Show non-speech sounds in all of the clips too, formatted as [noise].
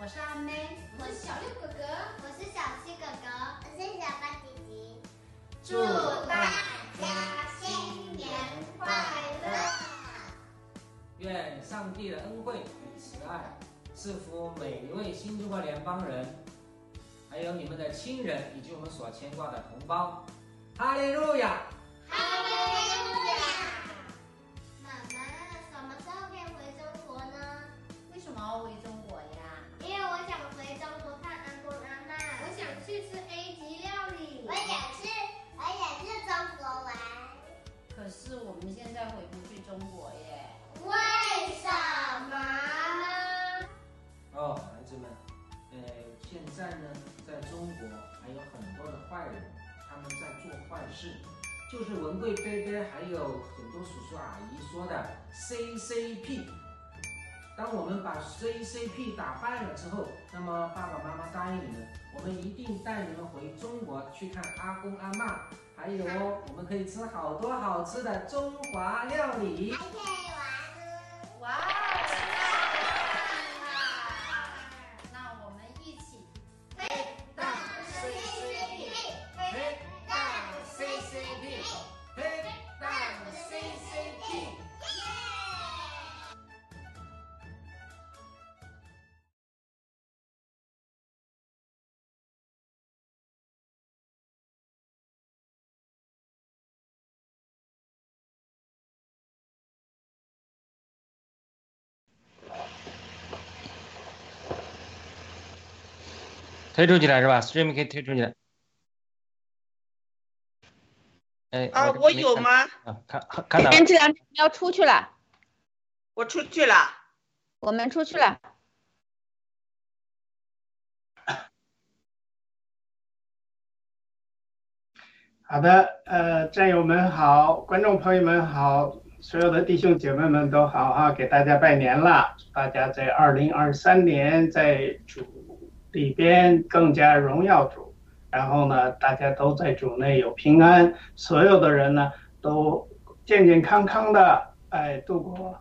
我是阿妹，我是小六哥哥，我是小七哥哥，我是小八姐姐。祝大家新年快乐！愿上帝的恩惠与慈爱赐福每一位新中国联邦人，还有你们的亲人以及我们所牵挂的同胞。哈利路亚！哈利路亚！妈妈，什么时候可以回中国呢？为什么要回中多的坏人，他们在做坏事，就是文贵贝贝还有很多叔叔阿姨说的 CCP。当我们把 CCP 打败了之后，那么爸爸妈妈答应你们，我们一定带你们回中国去看阿公阿妈，还有哦，我们可以吃好多好吃的中华料理。还可以玩。哇推出去了是吧？Stream 可以推出去了。哎，啊，我有吗？啊，看看到了天。这两天要出去了，我出去了。我们出去了。好的，呃，战友们好，观众朋友们好，所有的弟兄姐妹们都好啊，给大家拜年了，祝大家在二零二三年在主里边更加荣耀主，然后呢，大家都在主内有平安，所有的人呢都健健康康的，哎，度过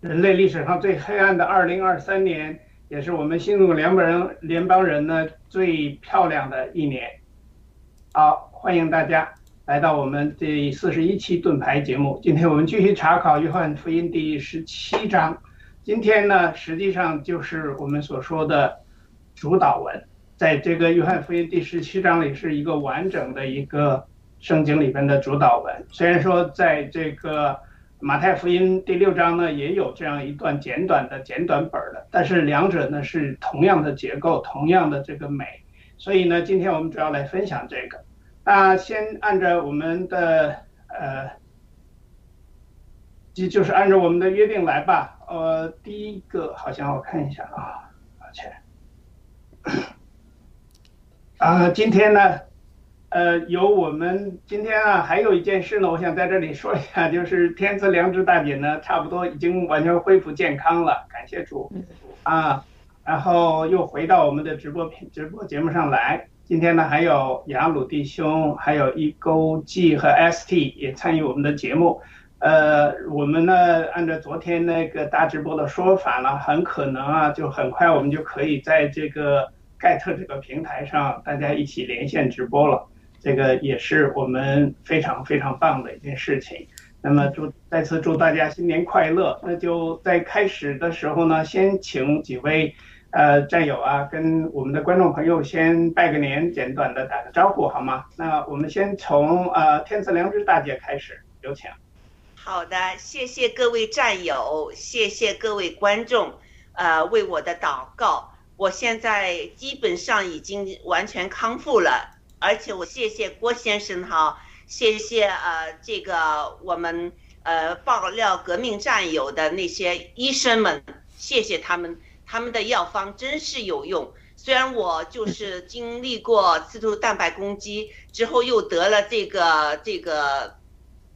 人类历史上最黑暗的二零二三年，也是我们新中国联邦人联邦人呢最漂亮的一年。好，欢迎大家来到我们第四十一期盾牌节目。今天我们继续查考约翰福音第十七章。今天呢，实际上就是我们所说的主导文，在这个约翰福音第十七章里是一个完整的一个圣经里边的主导文。虽然说在这个马太福音第六章呢也有这样一段简短的简短本的，但是两者呢是同样的结构，同样的这个美。所以呢，今天我们主要来分享这个。那先按照我们的呃，就就是按照我们的约定来吧。呃，第一个好像我看一下啊，抱歉。啊，今天呢，呃，有我们今天啊，还有一件事呢，我想在这里说一下，[laughs] 就是天赐良知大姐呢，差不多已经完全恢复健康了，感谢主啊。然后又回到我们的直播频直播节目上来。今天呢，还有雅鲁弟兄，还有一勾 G 和 ST 也参与我们的节目。呃，我们呢，按照昨天那个大直播的说法呢，很可能啊，就很快我们就可以在这个盖特这个平台上，大家一起连线直播了。这个也是我们非常非常棒的一件事情。那么祝再次祝大家新年快乐。那就在开始的时候呢，先请几位。呃，战友啊，跟我们的观众朋友先拜个年，简短的打个招呼好吗？那我们先从呃天赐良知大姐开始，有请。好的，谢谢各位战友，谢谢各位观众，呃，为我的祷告。我现在基本上已经完全康复了，而且我谢谢郭先生哈，谢谢呃这个我们呃爆料革命战友的那些医生们，谢谢他们。他们的药方真是有用，虽然我就是经历过刺突蛋白攻击之后又得了这个这个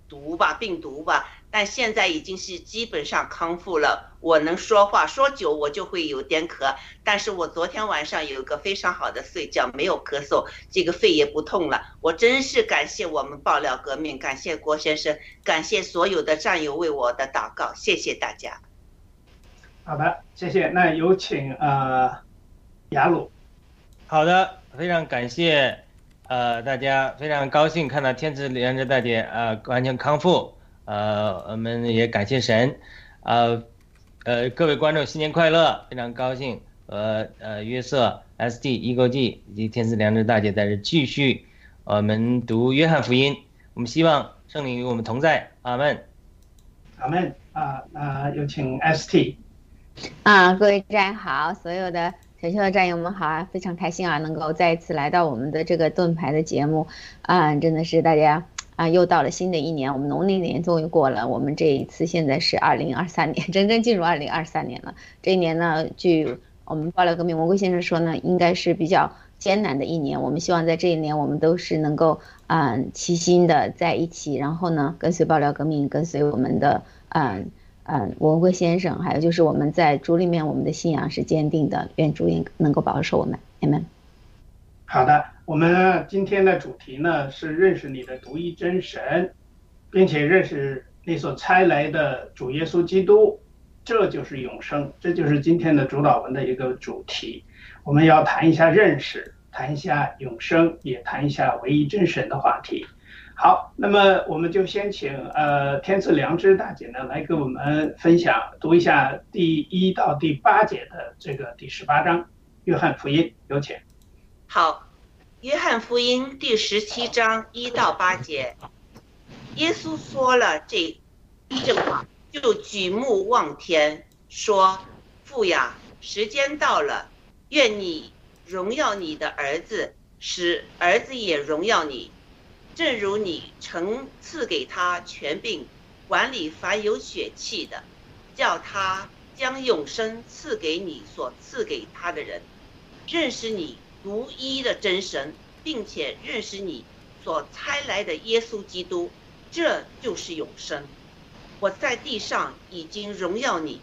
毒吧病毒吧，但现在已经是基本上康复了。我能说话，说久我就会有点咳，但是我昨天晚上有一个非常好的睡觉，没有咳嗽，这个肺也不痛了。我真是感谢我们爆料革命，感谢郭先生，感谢所有的战友为我的祷告，谢谢大家。好的，谢谢。那有请呃雅鲁。好的，非常感谢，呃，大家非常高兴看到天赐良知大姐呃完全康复，呃，我们也感谢神，呃，呃，各位观众新年快乐，非常高兴，和呃约瑟 S D 一勾 G 以及天赐良知大姐在这继续我们读约翰福音，我们希望圣灵与我们同在，阿门。阿门啊，那有请 ST。啊，各位战友好，所有的全球的战友们好啊，非常开心啊，能够再一次来到我们的这个盾牌的节目啊，真的是大家啊，又到了新的一年，我们农历年终于过了，我们这一次现在是二零二三年，[laughs] 真正进入二零二三年了。这一年呢，据我们爆料革命魔鬼先生说呢，应该是比较艰难的一年。我们希望在这一年，我们都是能够嗯齐心的在一起，然后呢，跟随爆料革命，跟随我们的嗯。嗯，文贵先生，还有就是我们在主里面，我们的信仰是坚定的，愿主应能够保守我们，amen。好的，我们今天的主题呢是认识你的独一真神，并且认识你所差来的主耶稣基督，这就是永生，这就是今天的主导文的一个主题。我们要谈一下认识，谈一下永生，也谈一下唯一真神的话题。好，那么我们就先请呃天赐良知大姐呢来给我们分享，读一下第一到第八节的这个第十八章约翰福音，有请。好，约翰福音第十七章一到八节，耶稣说了这这话，就举目望天，说：“父呀，时间到了，愿你荣耀你的儿子，使儿子也荣耀你。”正如你曾赐给他权柄，管理凡有血气的，叫他将永生赐给你所赐给他的人，认识你独一的真神，并且认识你所差来的耶稣基督，这就是永生。我在地上已经荣耀你，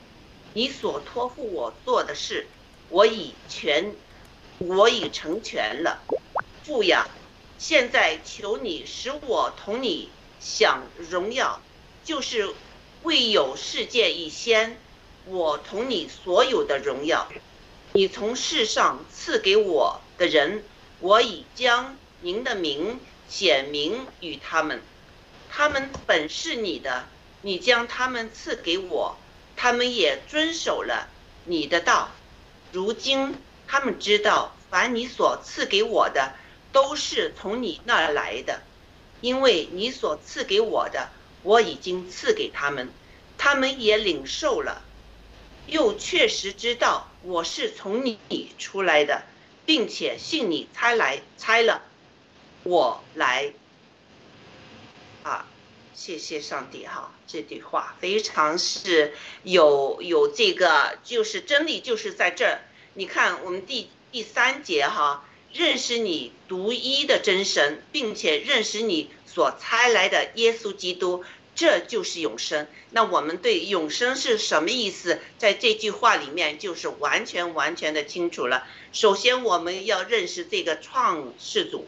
你所托付我做的事，我已全，我已成全了。父呀！现在求你使我同你享荣耀，就是未有世界以先，我同你所有的荣耀。你从世上赐给我的人，我已将您的名显明与他们。他们本是你的，你将他们赐给我，他们也遵守了你的道。如今他们知道，凡你所赐给我的。都是从你那儿来的，因为你所赐给我的，我已经赐给他们，他们也领受了，又确实知道我是从你出来的，并且信你猜来猜了，我来。啊，谢谢上帝哈，这句话非常是有有这个，就是真理就是在这儿。你看我们第第三节哈。认识你独一的真神，并且认识你所差来的耶稣基督，这就是永生。那我们对永生是什么意思，在这句话里面就是完全完全的清楚了。首先，我们要认识这个创世主，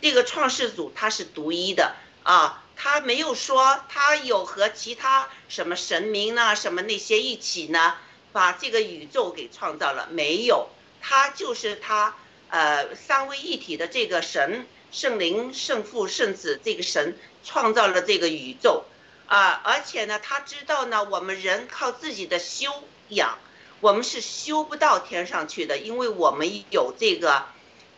这个创世主他是独一的啊，他没有说他有和其他什么神明呢、什么那些一起呢，把这个宇宙给创造了，没有，他就是他。呃，三位一体的这个神，圣灵、圣父、圣子，这个神创造了这个宇宙，啊，而且呢，他知道呢，我们人靠自己的修养，我们是修不到天上去的，因为我们有这个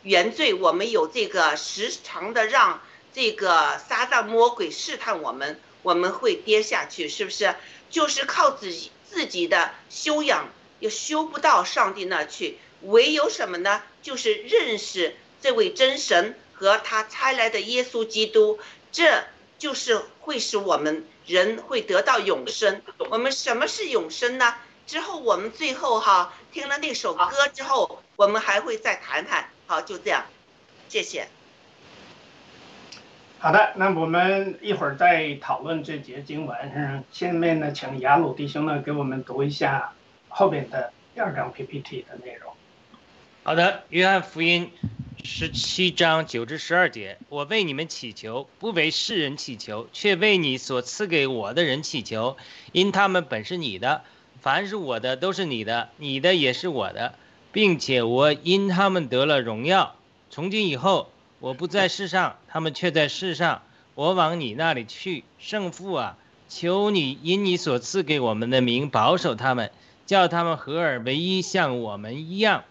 原罪，我们有这个时常的让这个撒旦魔鬼试探我们，我们会跌下去，是不是？就是靠自己自己的修养，也修不到上帝那去。唯有什么呢？就是认识这位真神和他差来的耶稣基督，这就是会使我们人会得到永生。我们什么是永生呢？之后我们最后哈听了那首歌之后，我们还会再谈谈。好，就这样，谢谢。好的，那我们一会儿再讨论这节经文。下面呢，请雅鲁弟兄呢给我们读一下后边的第二张 PPT 的内容。好的，约翰福音十七章九至十二节，我为你们祈求，不为世人祈求，却为你所赐给我的人祈求，因他们本是你的，凡是我的都是你的，你的也是我的，并且我因他们得了荣耀。从今以后，我不在世上，他们却在世上。我往你那里去，圣父啊，求你因你所赐给我们的名保守他们，叫他们合而为一，像我们一样。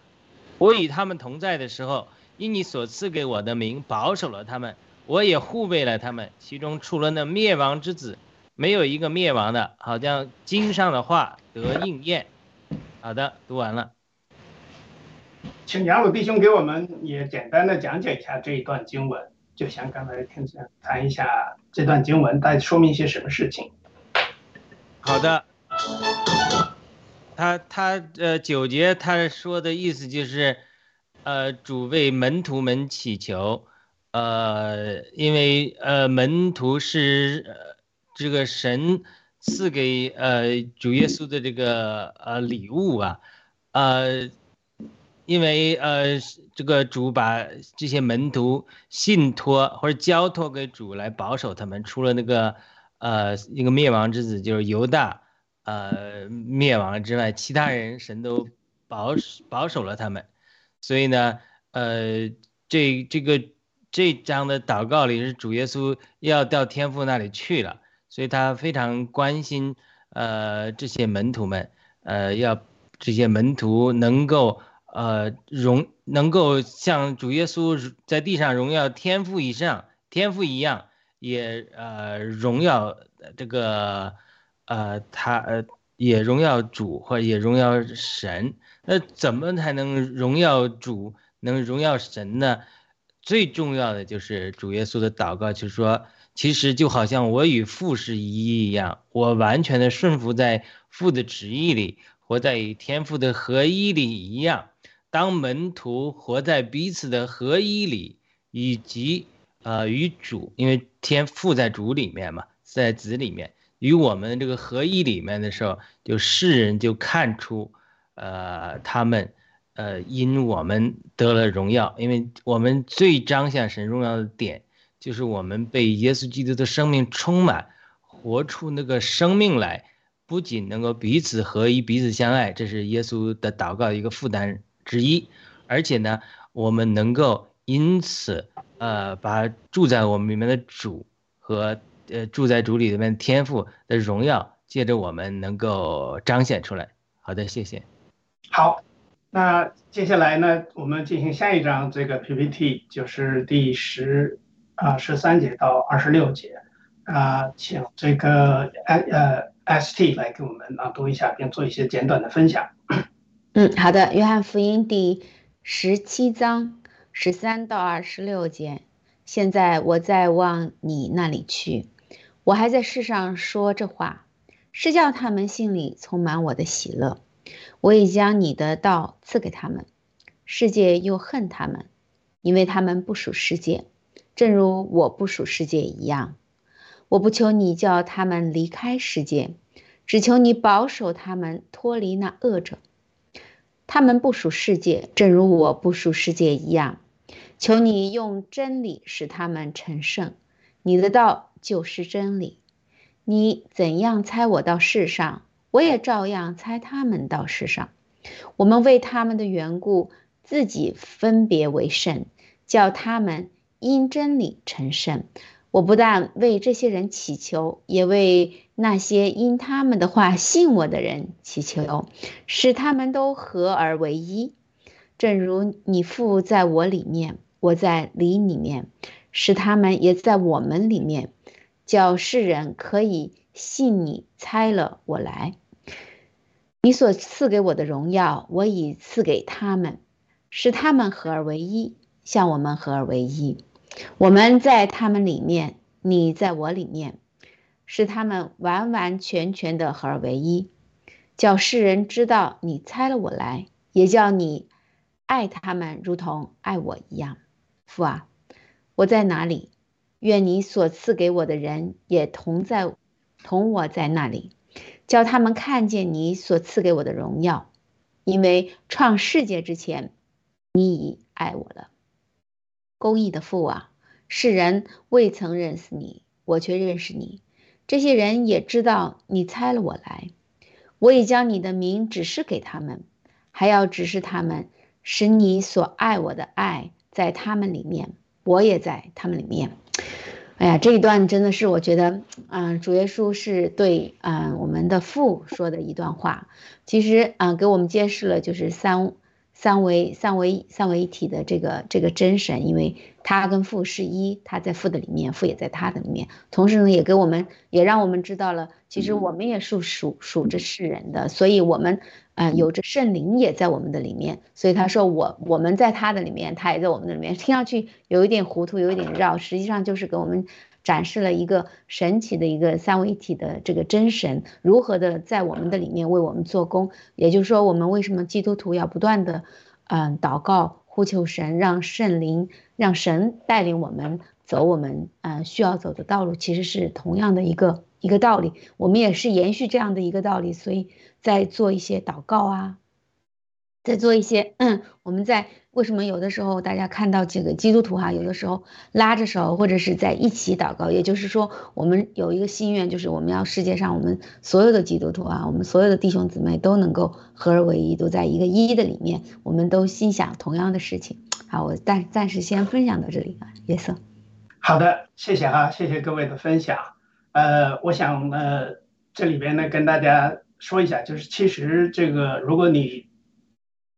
我与他们同在的时候，因你所赐给我的名保守了他们，我也护卫了他们。其中除了那灭亡之子，没有一个灭亡的，好像经上的话得应验。好的，读完了。请杨鲁弟兄给我们也简单的讲解一下这一段经文，就像刚才听见谈一下这段经文在说明一些什么事情。好的，他他呃九节他说的意思就是，呃主为门徒们祈求，呃因为呃门徒是呃这个神赐给呃主耶稣的这个呃礼物啊，呃。因为呃，这个主把这些门徒信托或者交托给主来保守他们，除了那个呃一个灭亡之子就是犹大呃灭亡之外，其他人神都保保守了他们。所以呢，呃，这这个这章的祷告里是主耶稣要到天父那里去了，所以他非常关心呃这些门徒们，呃要这些门徒能够。呃，荣能够像主耶稣在地上荣耀天赋以上，天赋一样，也呃荣耀这个呃他呃也荣耀主或也荣耀神。那怎么才能荣耀主，能荣耀神呢？最重要的就是主耶稣的祷告，就是说，其实就好像我与父是一一样，我完全的顺服在父的旨意里，活在与天父的合一里一样。当门徒活在彼此的合一里，以及呃与主，因为天父在主里面嘛，在子里面，与我们这个合一里面的时候，就世人就看出，呃他们，呃因我们得了荣耀，因为我们最彰显神荣耀的点，就是我们被耶稣基督的生命充满，活出那个生命来，不仅能够彼此合一、彼此相爱，这是耶稣的祷告一个负担。之一，而且呢，我们能够因此，呃，把住在我们里面的主和呃住在主里面天赋的荣耀，借着我们能够彰显出来。好的，谢谢。好，那接下来呢，我们进行下一章这个 PPT，就是第十啊十三节到二十六节啊，请这个呃呃 ST 来给我们朗读一下，并做一些简短的分享。嗯，好的。约翰福音第十七章十三到二十六节。现在我在往你那里去，我还在世上说这话，是叫他们心里充满我的喜乐。我已将你的道赐给他们，世界又恨他们，因为他们不属世界，正如我不属世界一样。我不求你叫他们离开世界，只求你保守他们脱离那恶者。他们不属世界，正如我不属世界一样。求你用真理使他们成圣。你的道就是真理。你怎样猜我到世上，我也照样猜他们到世上。我们为他们的缘故，自己分别为圣，叫他们因真理成圣。我不但为这些人祈求，也为那些因他们的话信我的人祈求，使他们都合而为一，正如你父在我里面，我在你里面，使他们也在我们里面，叫世人可以信你猜了我来。你所赐给我的荣耀，我已赐给他们，使他们合而为一，像我们合而为一。我们在他们里面，你在我里面，使他们完完全全的合而为一，叫世人知道你猜了我来，也叫你爱他们如同爱我一样。父啊，我在哪里？愿你所赐给我的人也同在，同我在那里，叫他们看见你所赐给我的荣耀，因为创世界之前，你已爱我了。公义的父啊，世人未曾认识你，我却认识你。这些人也知道你猜了我来，我已将你的名指示给他们，还要指示他们，使你所爱我的爱在他们里面，我也在他们里面。哎呀，这一段真的是我觉得，嗯，主耶稣是对，嗯，我们的父说的一段话。其实，嗯，给我们揭示了就是三。三维、三维、三维一体的这个这个真神，因为他跟父是一，他在父的里面，父也在他的里面。同时呢，也给我们，也让我们知道了，其实我们也是属属着世人的，所以我们，呃，有着圣灵也在我们的里面。所以他说我我们在他的里面，他也在我们的里面。听上去有一点糊涂，有一点绕，实际上就是给我们。展示了一个神奇的一个三位一体的这个真神如何的在我们的里面为我们做工，也就是说，我们为什么基督徒要不断的，嗯，祷告呼求神，让圣灵让神带领我们走我们嗯需要走的道路，其实是同样的一个一个道理。我们也是延续这样的一个道理，所以在做一些祷告啊，在做一些嗯，[clears throat] 我们在。为什么有的时候大家看到这个基督徒哈，有的时候拉着手或者是在一起祷告，也就是说，我们有一个心愿，就是我们要世界上我们所有的基督徒啊，我们所有的弟兄姊妹都能够合而为一，都在一个一的里面，我们都心想同样的事情。好，我暂暂时先分享到这里啊，约瑟。好的，谢谢哈，谢谢各位的分享。呃，我想呃，这里边呢跟大家说一下，就是其实这个如果你。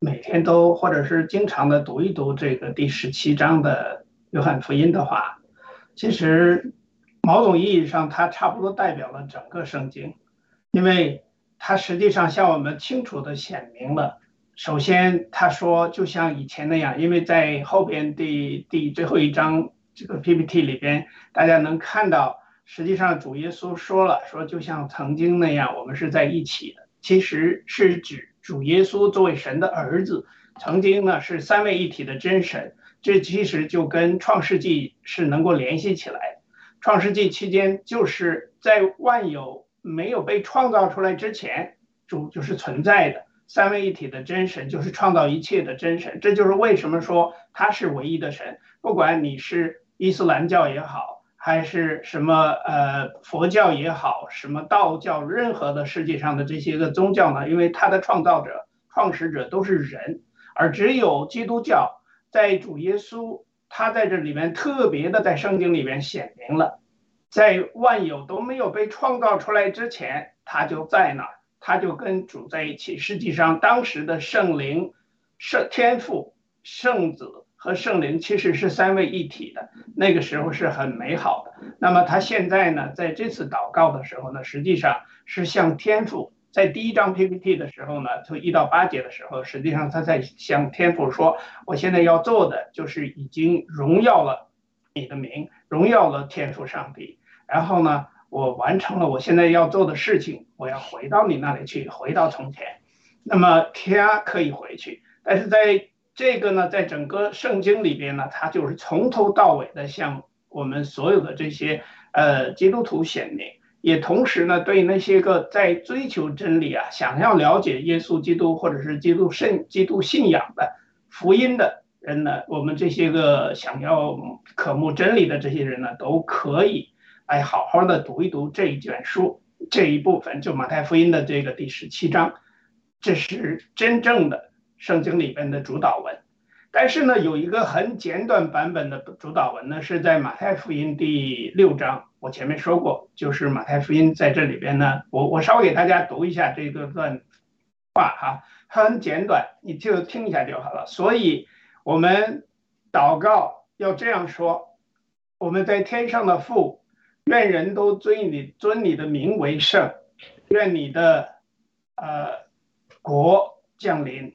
每天都或者是经常的读一读这个第十七章的约翰福音的话，其实某种意义上它差不多代表了整个圣经，因为它实际上向我们清楚的显明了。首先他说就像以前那样，因为在后边第第最后一章这个 PPT 里边，大家能看到，实际上主耶稣说了，说就像曾经那样，我们是在一起的，其实是指。主耶稣作为神的儿子，曾经呢是三位一体的真神，这其实就跟创世纪是能够联系起来。创世纪期间，就是在万有没有被创造出来之前，主就是存在的三位一体的真神，就是创造一切的真神。这就是为什么说他是唯一的神，不管你是伊斯兰教也好。还是什么呃佛教也好，什么道教，任何的世界上的这些个宗教呢？因为它的创造者、创始者都是人，而只有基督教在主耶稣，他在这里面特别的在圣经里面显明了，在万有都没有被创造出来之前，他就在那儿，他就跟主在一起。实际上，当时的圣灵、圣天父、圣子。和圣灵其实是三位一体的，那个时候是很美好的。那么他现在呢，在这次祷告的时候呢，实际上是向天父，在第一张 PPT 的时候呢，从一到八节的时候，实际上他在向天父说：“我现在要做的就是已经荣耀了你的名，荣耀了天父上帝。然后呢，我完成了我现在要做的事情，我要回到你那里去，回到从前。那么天可以回去，但是在。这个呢，在整个圣经里边呢，它就是从头到尾的向我们所有的这些呃基督徒显明，也同时呢，对那些个在追求真理啊，想要了解耶稣基督或者是基督圣基督信仰的福音的人呢，我们这些个想要渴慕真理的这些人呢，都可以来好好的读一读这一卷书这一部分，就马太福音的这个第十七章，这是真正的。圣经里边的主导文，但是呢，有一个很简短版本的主导文呢，是在马太福音第六章。我前面说过，就是马太福音在这里边呢，我我稍微给大家读一下这个段话哈，很简短，你就听一下就好了。所以，我们祷告要这样说：我们在天上的父，愿人都尊你尊你的名为圣，愿你的呃国降临。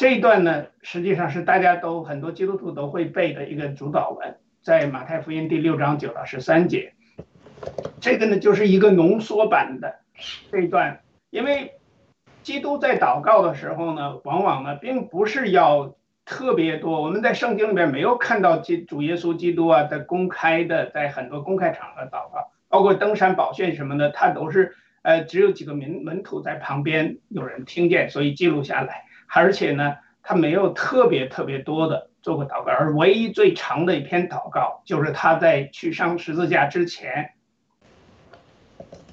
这一段呢，实际上是大家都很多基督徒都会背的一个主导文，在马太福音第六章九到十三节。这个呢，就是一个浓缩版的这一段，因为基督在祷告的时候呢，往往呢，并不是要特别多。我们在圣经里面没有看到基主耶稣基督啊的公开的，在很多公开场合祷告，包括登山宝训什么的，他都是呃只有几个门门徒在旁边有人听见，所以记录下来。而且呢，他没有特别特别多的做过祷告，而唯一最长的一篇祷告就是他在去上十字架之前，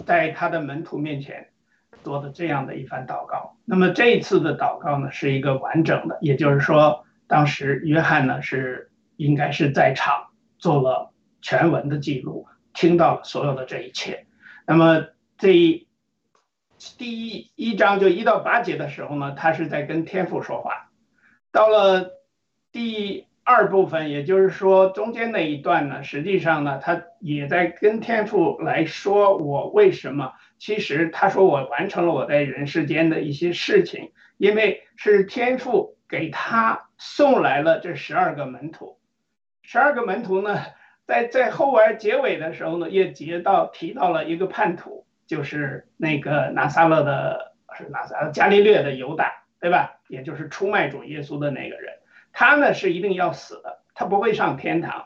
在他的门徒面前。做的这样的一番祷告，那么这一次的祷告呢，是一个完整的，也就是说，当时约翰呢是应该是在场做了全文的记录，听到了所有的这一切。那么这一第一一章就一到八节的时候呢，他是在跟天父说话。到了第二部分，也就是说中间那一段呢，实际上呢，他也在跟天父来说我为什么。其实他说我完成了我在人世间的一些事情，因为是天父给他送来了这十二个门徒。十二个门徒呢，在在后边结尾的时候呢，也提到提到了一个叛徒，就是那个拿撒勒的，是拿撒勒加利略的犹大，对吧？也就是出卖主耶稣的那个人，他呢是一定要死的，他不会上天堂。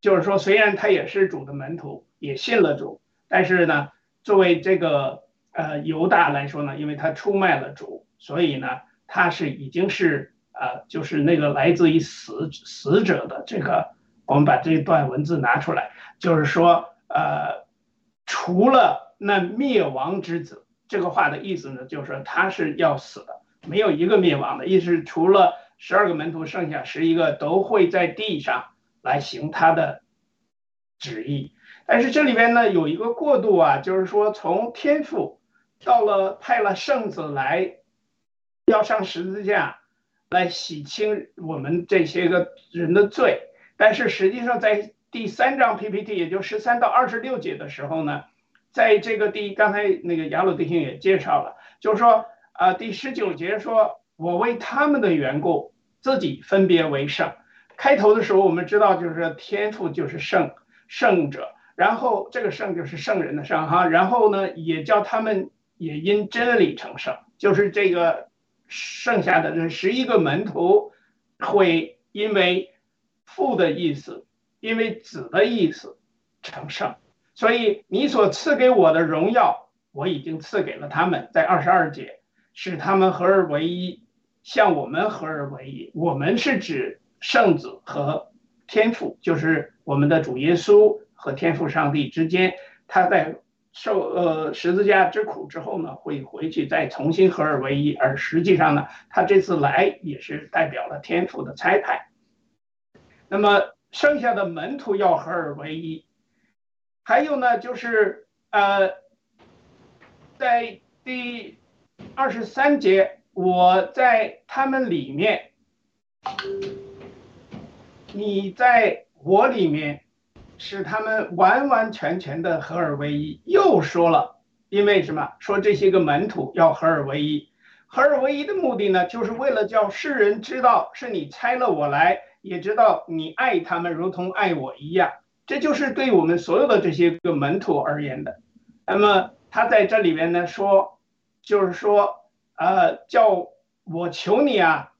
就是说，虽然他也是主的门徒，也信了主，但是呢。作为这个呃犹大来说呢，因为他出卖了主，所以呢他是已经是呃就是那个来自于死死者的这个，我们把这一段文字拿出来，就是说呃除了那灭亡之子，这个话的意思呢，就是说他是要死的，没有一个灭亡的意思，除了十二个门徒，剩下十一个都会在地上来行他的旨意。但是这里边呢有一个过渡啊，就是说从天父到了派了圣子来，要上十字架来洗清我们这些个人的罪。但是实际上在第三章 PPT，也就十三到二十六节的时候呢，在这个第刚才那个雅鲁弟兄也介绍了，就是说啊第十九节说我为他们的缘故自己分别为圣。开头的时候我们知道就是天赋就是圣圣者。然后这个圣就是圣人的圣哈，然后呢也叫他们也因真理成圣，就是这个剩下的这十一个门徒会因为父的意思，因为子的意思成圣，所以你所赐给我的荣耀，我已经赐给了他们，在二十二节使他们合而为一，像我们合而为一，我们是指圣子和天父，就是我们的主耶稣。和天父上帝之间，他在受呃十字架之苦之后呢，会回去再重新合二为一。而实际上呢，他这次来也是代表了天父的差派。那么剩下的门徒要合二为一，还有呢，就是呃，在第二十三节，我在他们里面，你在我里面。使他们完完全全的合而为一。又说了，因为什么？说这些个门徒要合而为一。合而为一的目的呢，就是为了叫世人知道是你拆了我来，也知道你爱他们如同爱我一样。这就是对我们所有的这些个门徒而言的。那么他在这里边呢说，就是说，呃，叫我求你啊，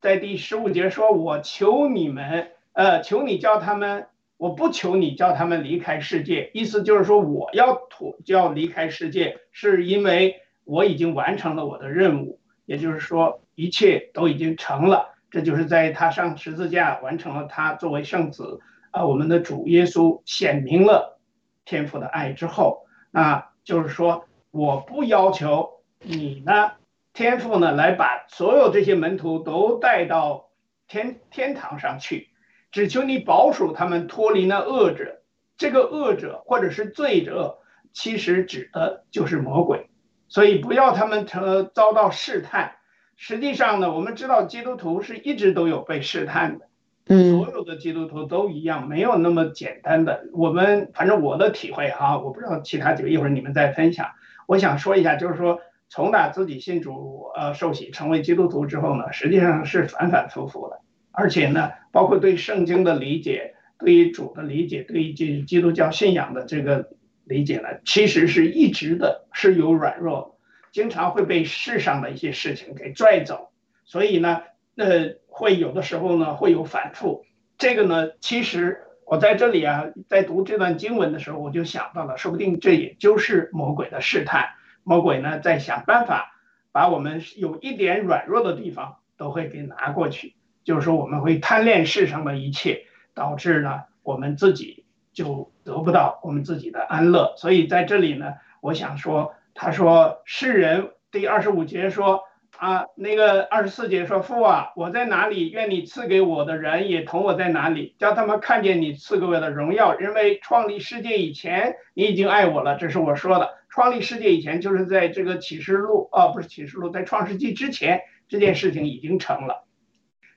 在第十五节说，我求你们，呃，求你叫他们。我不求你叫他们离开世界，意思就是说我要脱就要离开世界，是因为我已经完成了我的任务，也就是说一切都已经成了。这就是在他上十字架完成了他作为圣子啊，我们的主耶稣显明了天父的爱之后，那就是说我不要求你呢，天父呢来把所有这些门徒都带到天天堂上去。只求你保守他们脱离那恶者，这个恶者或者是罪者，其实指的就是魔鬼，所以不要他们成遭到试探。实际上呢，我们知道基督徒是一直都有被试探的，所有的基督徒都一样，没有那么简单的。我们反正我的体会哈，我不知道其他几个，一会儿你们再分享。我想说一下，就是说从打自己信主呃受洗成为基督徒之后呢，实际上是反反复复的。而且呢，包括对圣经的理解，对于主的理解，对于基基督教信仰的这个理解呢，其实是一直的是有软弱，经常会被世上的一些事情给拽走。所以呢，呃，会有的时候呢会有反复。这个呢，其实我在这里啊，在读这段经文的时候，我就想到了，说不定这也就是魔鬼的试探。魔鬼呢在想办法把我们有一点软弱的地方都会给拿过去，就是说我们会贪恋世上的一切，导致呢我们自己就得不到我们自己的安乐。所以在这里呢，我想说，他说世人第二十五节说。啊，那个二十四节说父啊，我在哪里？愿你赐给我的人也同我在哪里，叫他们看见你赐给我的荣耀。因为创立世界以前，你已经爱我了。这是我说的。创立世界以前，就是在这个启示录啊，不是启示录，在创世纪之前，这件事情已经成了。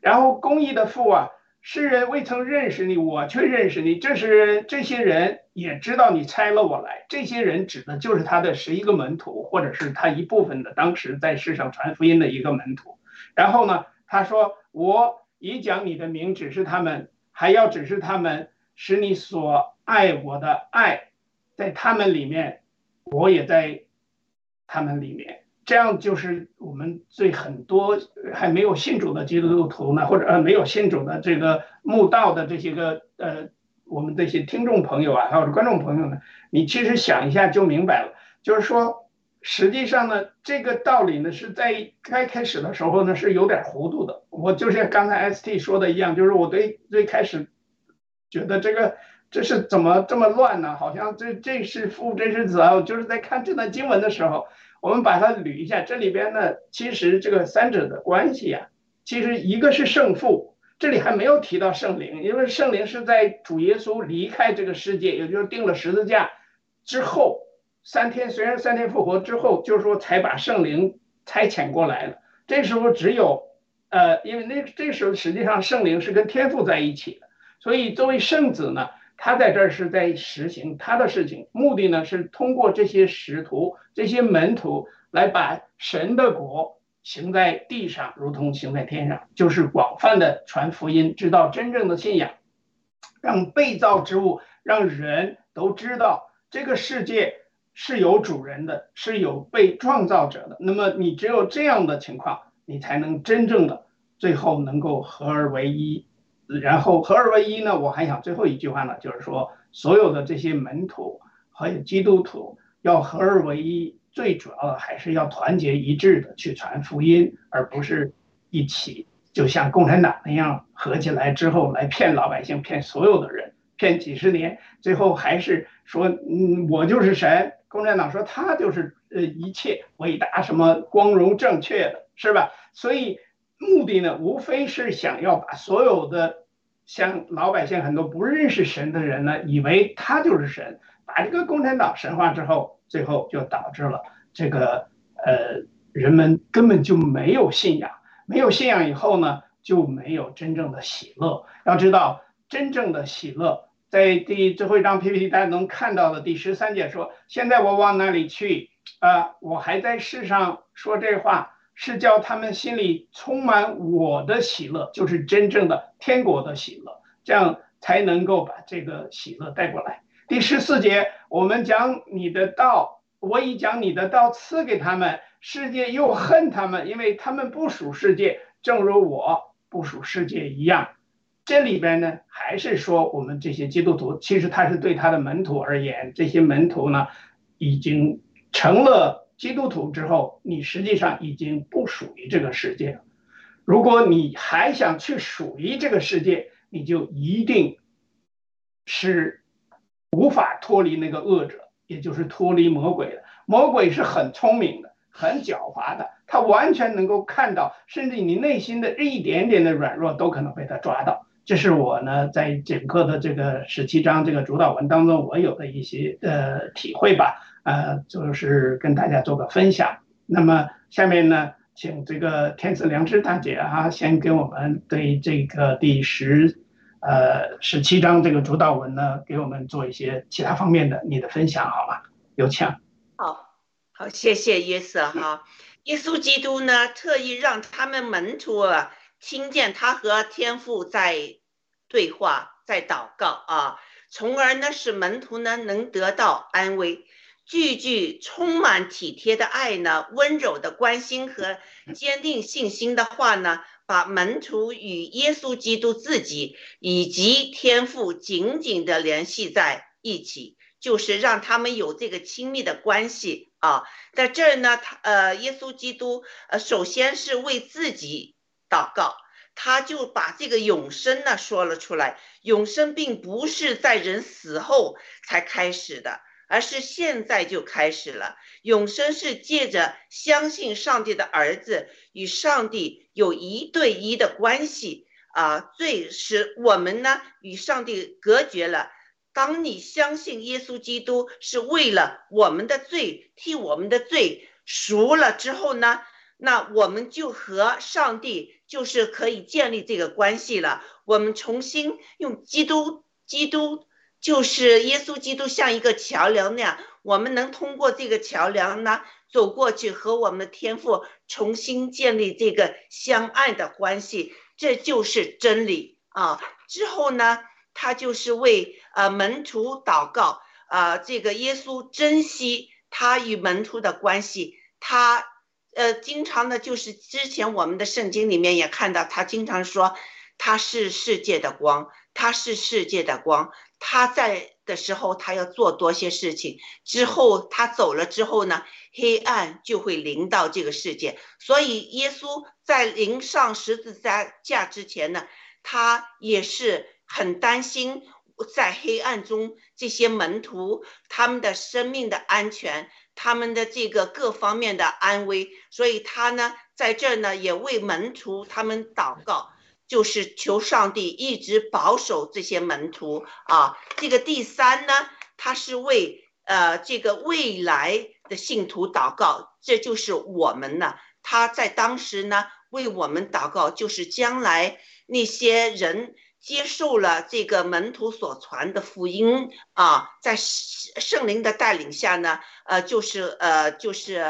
然后公义的父啊。世人未曾认识你，我却认识你。这是这些人也知道你拆了我来。这些人指的就是他的十一个门徒，或者是他一部分的当时在世上传福音的一个门徒。然后呢，他说：“我已讲你的名，指示他们，还要指示他们，使你所爱我的爱在他们里面，我也在他们里面。”这样就是我们对很多还没有信主的基督徒呢，或者呃没有信主的这个慕道的这些个呃我们这些听众朋友啊，还有观众朋友呢，你其实想一下就明白了。就是说，实际上呢，这个道理呢是在开开始的时候呢是有点糊涂的。我就像刚才 ST 说的一样，就是我对最开始觉得这个这是怎么这么乱呢？好像这这是父，这是子啊。就是在看这段经文的时候。我们把它捋一下，这里边呢，其实这个三者的关系啊，其实一个是圣父，这里还没有提到圣灵，因为圣灵是在主耶稣离开这个世界，也就是定了十字架之后三天，虽然三天复活之后，就是说才把圣灵差遣过来了。这时候只有，呃，因为那这时候实际上圣灵是跟天父在一起的，所以作为圣子呢。他在这儿是在实行他的事情，目的呢是通过这些使徒、这些门徒来把神的国行在地上，如同行在天上，就是广泛的传福音，知道真正的信仰，让被造之物，让人都知道这个世界是有主人的，是有被创造者的。那么你只有这样的情况，你才能真正的最后能够合而为一。然后合二为一呢？我还想最后一句话呢，就是说所有的这些门徒还有基督徒要合二为一，最主要的还是要团结一致的去传福音，而不是一起就像共产党那样合起来之后来骗老百姓、骗所有的人、骗几十年，最后还是说嗯我就是神。共产党说他就是呃一切伟大、什么光荣、正确的，是吧？所以。目的呢，无非是想要把所有的像老百姓很多不认识神的人呢，以为他就是神，把这个共产党神化之后，最后就导致了这个呃人们根本就没有信仰，没有信仰以后呢，就没有真正的喜乐。要知道，真正的喜乐，在第最后一张 PPT 大家能看到的第十三节说：现在我往哪里去？啊，我还在世上说这话。是叫他们心里充满我的喜乐，就是真正的天国的喜乐，这样才能够把这个喜乐带过来。第十四节，我们讲你的道，我已将你的道赐给他们，世界又恨他们，因为他们不属世界，正如我不属世界一样。这里边呢，还是说我们这些基督徒，其实他是对他的门徒而言，这些门徒呢，已经成了。基督徒之后，你实际上已经不属于这个世界了。如果你还想去属于这个世界，你就一定是无法脱离那个恶者，也就是脱离魔鬼的。魔鬼是很聪明的，很狡猾的，他完全能够看到，甚至你内心的一点点的软弱都可能被他抓到。这是我呢，在整个的这个十七章这个主导文当中，我有的一些呃体会吧。呃，就是跟大家做个分享。那么下面呢，请这个天赐良知大姐啊，先给我们对这个第十呃十七章这个主导文呢，给我们做一些其他方面的你的分享，好吗？有请。好，好，谢谢约瑟哈。耶稣基督呢，特意让他们门徒啊，听见他和天父在对话，在祷告啊，从而呢，使门徒呢能得到安慰。句句充满体贴的爱呢，温柔的关心和坚定信心的话呢，把门徒与耶稣基督自己以及天父紧紧的联系在一起，就是让他们有这个亲密的关系啊。在这儿呢，他呃，耶稣基督呃，首先是为自己祷告，他就把这个永生呢说了出来。永生并不是在人死后才开始的。而是现在就开始了。永生是借着相信上帝的儿子与上帝有一对一的关系啊，罪使我们呢与上帝隔绝了。当你相信耶稣基督是为了我们的罪替我们的罪赎了之后呢，那我们就和上帝就是可以建立这个关系了。我们重新用基督，基督。就是耶稣基督像一个桥梁那样，我们能通过这个桥梁呢走过去，和我们的天父重新建立这个相爱的关系，这就是真理啊。之后呢，他就是为呃门徒祷告啊，这个耶稣珍惜他与门徒的关系，他呃经常呢，就是之前我们的圣经里面也看到，他经常说他是世界的光，他是世界的光。他在的时候，他要做多些事情。之后他走了之后呢，黑暗就会临到这个世界。所以耶稣在临上十字架之前呢，他也是很担心在黑暗中这些门徒他们的生命的安全，他们的这个各方面的安危。所以他呢，在这儿呢，也为门徒他们祷告。就是求上帝一直保守这些门徒啊。这个第三呢，他是为呃这个未来的信徒祷告，这就是我们呢。他在当时呢为我们祷告，就是将来那些人接受了这个门徒所传的福音啊，在圣灵的带领下呢，呃，就是呃就是。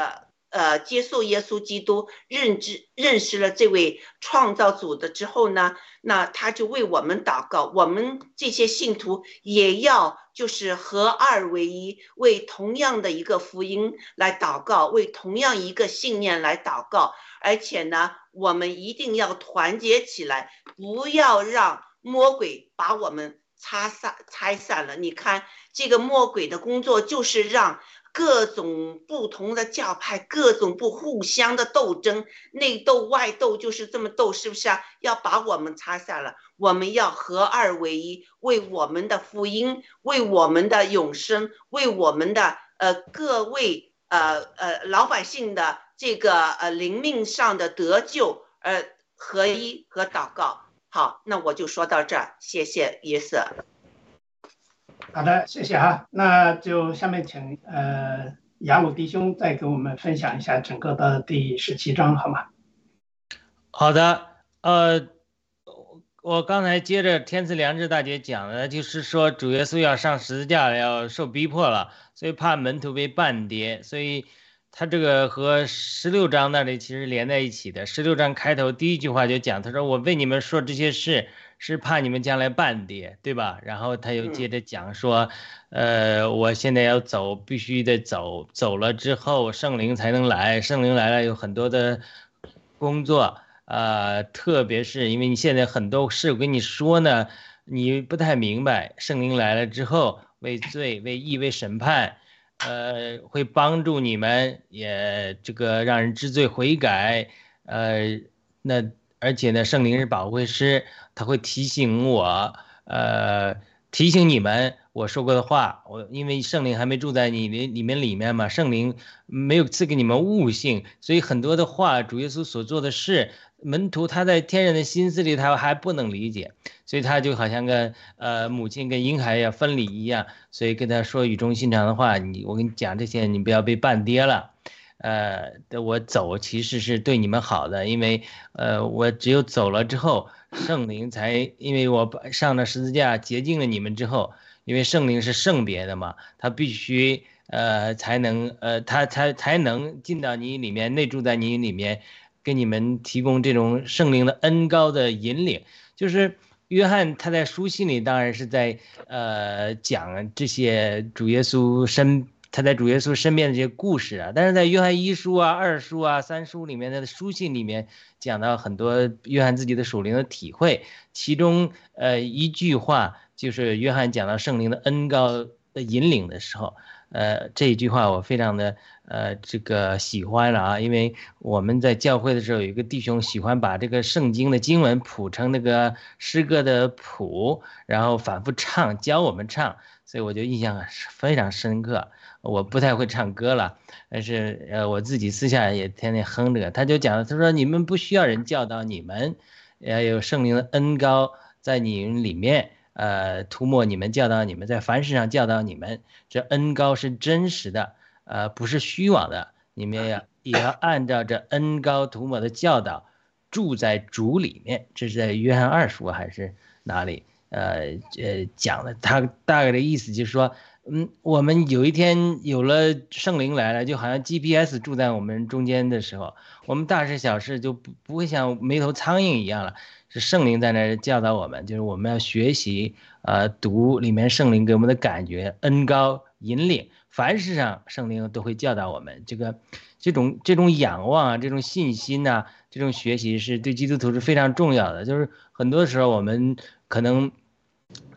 呃，接受耶稣基督，认知认识了这位创造主的之后呢，那他就为我们祷告。我们这些信徒也要就是合二为一，为同样的一个福音来祷告，为同样一个信念来祷告。而且呢，我们一定要团结起来，不要让魔鬼把我们拆散拆散了。你看，这个魔鬼的工作就是让。各种不同的教派，各种不互相的斗争，内斗外斗就是这么斗，是不是啊？要把我们擦下了，我们要合二为一，为我们的福音，为我们的永生，为我们的呃各位呃呃老百姓的这个呃灵命上的得救呃合一和祷告。好，那我就说到这儿，谢谢约瑟。好的，谢谢哈。那就下面请呃雅鲁弟兄再给我们分享一下整个的第十七章，好吗？好的，呃，我刚才接着天赐良知大姐讲的，就是说主耶稣要上十字架，要受逼迫了，所以怕门徒被绊跌，所以他这个和十六章那里其实连在一起的。十六章开头第一句话就讲，他说我为你们说这些事。是怕你们将来半跌，对吧？然后他又接着讲说，呃，我现在要走，必须得走，走了之后圣灵才能来，圣灵来了有很多的工作，呃，特别是因为你现在很多事我跟你说呢，你不太明白，圣灵来了之后为罪、为义、为审判，呃，会帮助你们，也这个让人知罪悔改，呃，那。而且呢，圣灵是保护师，他会提醒我，呃，提醒你们我说过的话。我因为圣灵还没住在你里你们里面嘛，圣灵没有赐给你们悟性，所以很多的话，主耶稣所做的事，门徒他在天人的心思里他还不能理解，所以他就好像跟呃母亲跟婴孩要分离一样，所以跟他说语重心长的话，你我跟你讲这些，你不要被绊跌了。呃，我走其实是对你们好的，因为呃，我只有走了之后，圣灵才，因为我上了十字架洁净了你们之后，因为圣灵是圣别的嘛，他必须呃才能呃他才才能进到你里面，内住在你里面，给你们提供这种圣灵的恩高的引领。就是约翰他在书信里当然是在呃讲这些主耶稣身。他在主耶稣身边的这些故事啊，但是在约翰一书啊、二书啊、三书里面的书信里面讲到很多约翰自己的属灵的体会，其中呃一句话就是约翰讲到圣灵的恩高的引领的时候，呃这一句话我非常的呃这个喜欢了啊，因为我们在教会的时候有一个弟兄喜欢把这个圣经的经文谱成那个诗歌的谱，然后反复唱教我们唱，所以我就印象非常深刻。我不太会唱歌了，但是呃，我自己私下也天天哼着。他就讲，他说你们不需要人教导你们，要有圣灵的恩高在你们里面，呃，涂抹你们，教导你们，在凡事上教导你们。这恩高是真实的，呃，不是虚妄的。你们要也要按照这恩高涂抹的教导，住在主里面。这是在约翰二书还是哪里？呃呃讲的，他大概的意思就是说。嗯，我们有一天有了圣灵来了，就好像 GPS 住在我们中间的时候，我们大事小事就不不会像没头苍蝇一样了。是圣灵在那儿教导我们，就是我们要学习，呃，读里面圣灵给我们的感觉，恩高引领，凡事上圣灵都会教导我们。这个这种这种仰望啊，这种信心呐，这种学习是对基督徒是非常重要的。就是很多时候我们可能。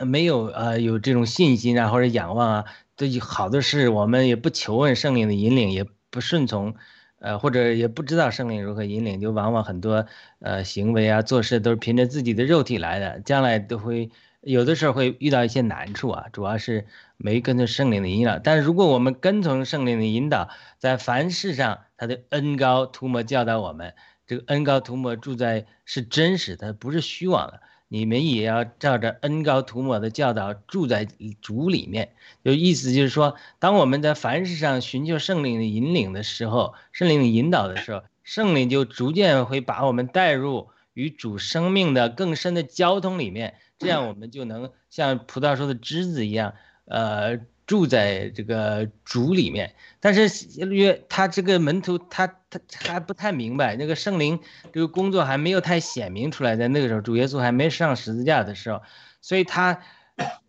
没有呃有这种信心啊或者仰望啊，对好的事我们也不求问圣灵的引领，也不顺从，呃或者也不知道圣灵如何引领，就往往很多呃行为啊做事都是凭着自己的肉体来的，将来都会有的时候会遇到一些难处啊，主要是没跟着圣灵的引导。但如果我们跟从圣灵的引导，在凡事上他的恩高涂抹教导我们，这个恩高涂抹住在是真实的，不是虚妄的。你们也要照着恩高涂抹的教导住在主里面，就意思就是说，当我们在凡事上寻求圣灵的引领的时候，圣灵的引导的时候，圣灵就逐渐会把我们带入与主生命的更深的交通里面，这样我们就能像葡萄树的枝子一样，呃。住在这个主里面，但是约他这个门徒他他还不太明白那个圣灵这个工作还没有太显明出来，在那个时候主耶稣还没上十字架的时候，所以他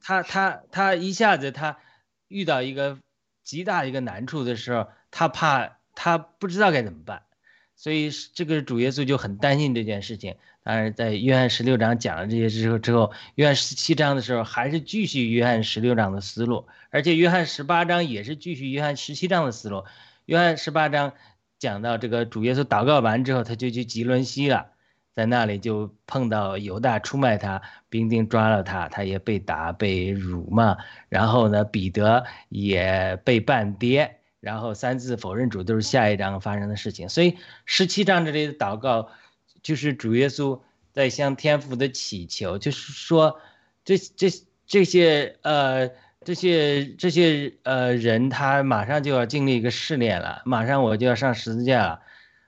他他他一下子他遇到一个极大的一个难处的时候，他怕他不知道该怎么办，所以这个主耶稣就很担心这件事情。当然，在约翰十六章讲了这些之后，之后约翰十七章的时候还是继续约翰十六章的思路，而且约翰十八章也是继续约翰十七章的思路。约翰十八章讲到这个主耶稣祷告完之后，他就去吉伦西了，在那里就碰到犹大出卖他，兵丁抓了他，他也被打被辱骂，然后呢，彼得也被半跌，然后三次否认主，都是下一章发生的事情。所以十七章这里的祷告。就是主耶稣在向天父的祈求，就是说，这这这些呃这些这些呃人，他马上就要经历一个试炼了，马上我就要上十字架了，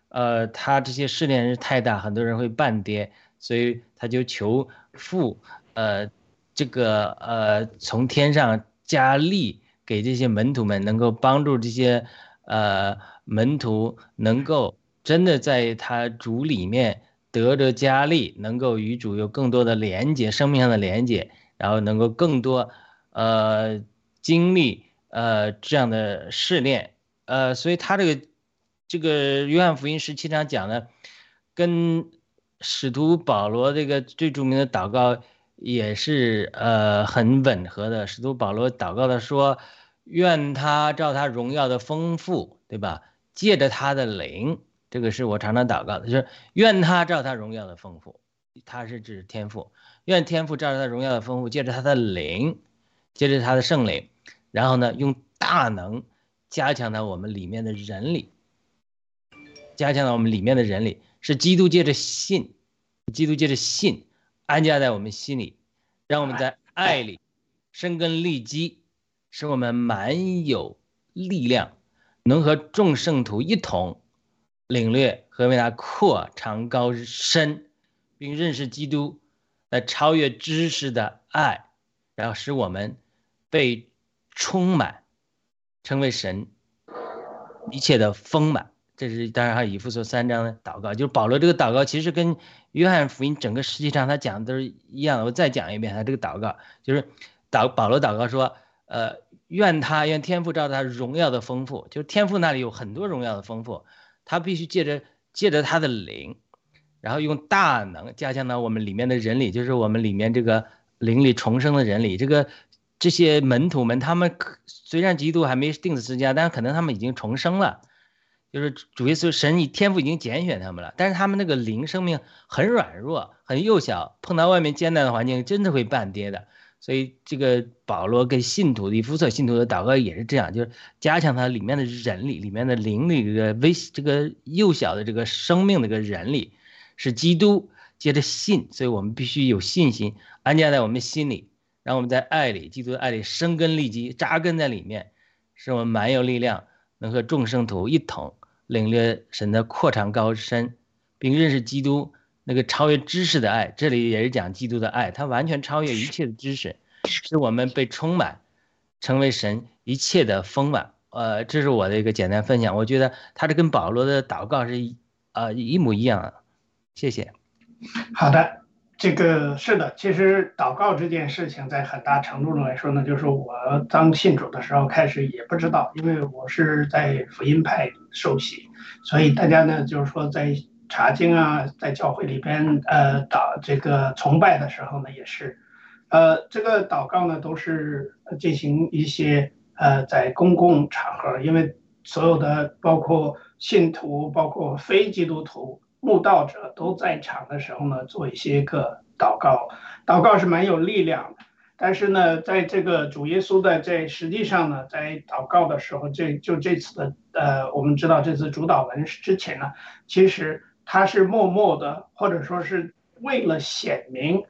呃，他这些试炼是太大，很多人会半跌，所以他就求父，呃，这个呃从天上加力给这些门徒们，能够帮助这些呃门徒能够。真的在他主里面得着加力，能够与主有更多的连接，生命上的连接，然后能够更多，呃，经历呃这样的试炼，呃，所以他这个这个约翰福音十七章讲的，跟使徒保罗这个最著名的祷告也是呃很吻合的。使徒保罗祷告的说，愿他照他荣耀的丰富，对吧？借着他的灵。这个是我常常祷告的，就是愿他照他荣耀的丰富，他是指天赋，愿天赋照着他荣耀的丰富，借着他的灵，借着他的圣灵，然后呢，用大能加强到我们里面的人里，加强到我们里面的人里，是基督借着信，基督借着信安家在我们心里，让我们在爱里生根立基，使我们满有力量，能和众圣徒一同。领略何为他扩长高深，并认识基督的超越知识的爱，然后使我们被充满，成为神一切的丰满。这是当然还有以弗所三章的祷告，就是保罗这个祷告，其实跟约翰福音整个实际上他讲的都是一样的。我再讲一遍他这个祷告，就是祷保罗祷告说，呃。愿他愿天父照他荣耀的丰富，就是天父那里有很多荣耀的丰富，他必须借着借着他的灵，然后用大能加强到我们里面的人里，就是我们里面这个灵里重生的人里，这个这些门徒们，他们虽然基督还没定死之家，但是可能他们已经重生了。就是主耶稣神以天赋已经拣选他们了，但是他们那个灵生命很软弱，很幼小，碰到外面艰难的环境，真的会半跌的。所以这个保罗跟信徒的以弗所信徒的祷告也是这样，就是加强他里面的人力，里面的灵力，这个微这个幼小的这个生命的个人力，是基督接着信，所以我们必须有信心安家在我们心里，让我们在爱里，基督的爱里生根立基，扎根在里面，使我们蛮有力量，能和众生徒一同。领略神的扩长高深，并认识基督那个超越知识的爱。这里也是讲基督的爱，它完全超越一切的知识，使我们被充满，成为神一切的丰满。呃，这是我的一个简单分享。我觉得他这跟保罗的祷告是一呃一模一样。谢谢。好的。这个是的，其实祷告这件事情，在很大程度上来说呢，就是我当信主的时候开始也不知道，因为我是在福音派受洗，所以大家呢就是说在查经啊，在教会里边呃祷这个崇拜的时候呢，也是，呃这个祷告呢都是进行一些呃在公共场合，因为所有的包括信徒，包括非基督徒。慕道者都在场的时候呢，做一些个祷告，祷告是蛮有力量的。但是呢，在这个主耶稣的这实际上呢，在祷告的时候，这就这次的呃，我们知道这次主导文之前呢，其实他是默默的，或者说是为了显明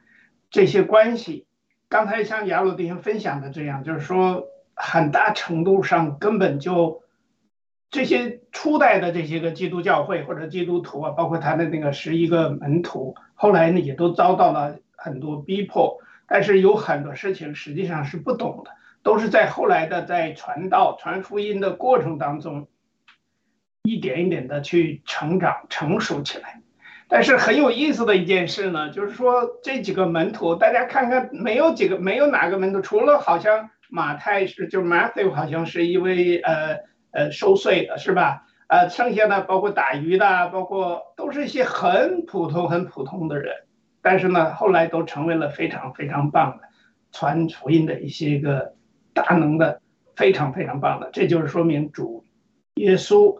这些关系。刚才像雅鲁弟兄分享的这样，就是说很大程度上根本就。这些初代的这些个基督教会或者基督徒啊，包括他的那个十一个门徒，后来呢也都遭到了很多逼迫。但是有很多事情实际上是不懂的，都是在后来的在传道、传福音的过程当中，一点一点的去成长、成熟起来。但是很有意思的一件事呢，就是说这几个门徒，大家看看，没有几个，没有哪个门徒，除了好像马太是，就 Matthew 好像是一位呃。呃，收税的是吧？呃，剩下的包括打鱼的，包括都是一些很普通、很普通的人，但是呢，后来都成为了非常非常棒的传福音的一些个大能的，非常非常棒的。这就是说明主耶稣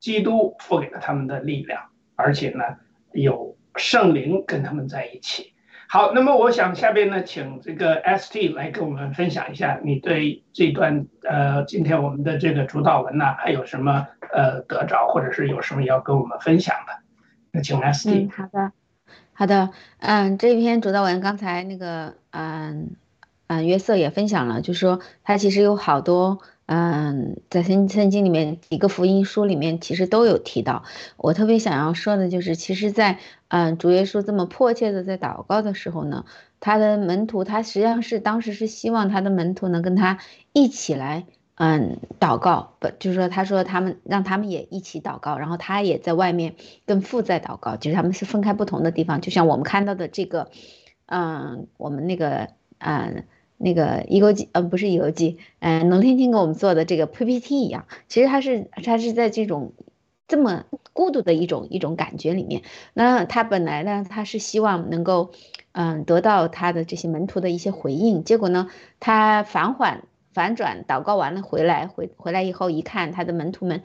基督赋给了他们的力量，而且呢，有圣灵跟他们在一起。好，那么我想下边呢，请这个 ST 来跟我们分享一下你对这段呃今天我们的这个主导文呢，还有什么呃得着，或者是有什么要跟我们分享的？那请 ST。嗯，好的，好的，嗯，这篇主导文刚才那个嗯嗯约瑟也分享了，就是说他其实有好多。嗯，在圣圣经里面几个福音书里面，其实都有提到。我特别想要说的就是，其实，在嗯主耶稣这么迫切的在祷告的时候呢，他的门徒他实际上是当时是希望他的门徒能跟他一起来嗯祷告，不就是说他说他们让他们也一起祷告，然后他也在外面跟父在祷告，就是他们是分开不同的地方，就像我们看到的这个，嗯，我们那个嗯。那个一个记，呃，不是一个记，嗯，农天天给我们做的这个 PPT 一样，其实他是他是在这种这么孤独的一种一种感觉里面。那他本来呢，他是希望能够，嗯，得到他的这些门徒的一些回应。结果呢，他反缓反转，祷告完了回来，回回来以后一看，他的门徒们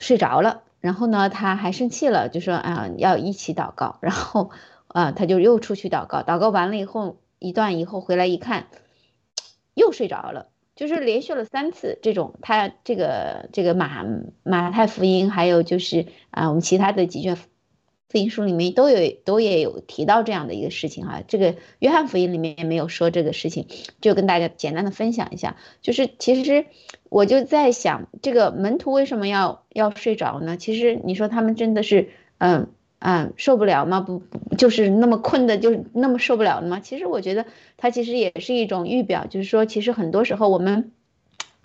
睡着了。然后呢，他还生气了，就说啊，要一起祷告。然后啊，他就又出去祷告，祷告完了以后。一段以后回来一看，又睡着了，就是连续了三次这种。他这个这个马马太福音，还有就是啊，我们其他的几卷福音书里面都有都也有提到这样的一个事情哈。这个约翰福音里面也没有说这个事情，就跟大家简单的分享一下。就是其实我就在想，这个门徒为什么要要睡着呢？其实你说他们真的是嗯。嗯，受不了吗？不不，就是那么困的，就是那么受不了的吗？其实我觉得它其实也是一种预表，就是说，其实很多时候我们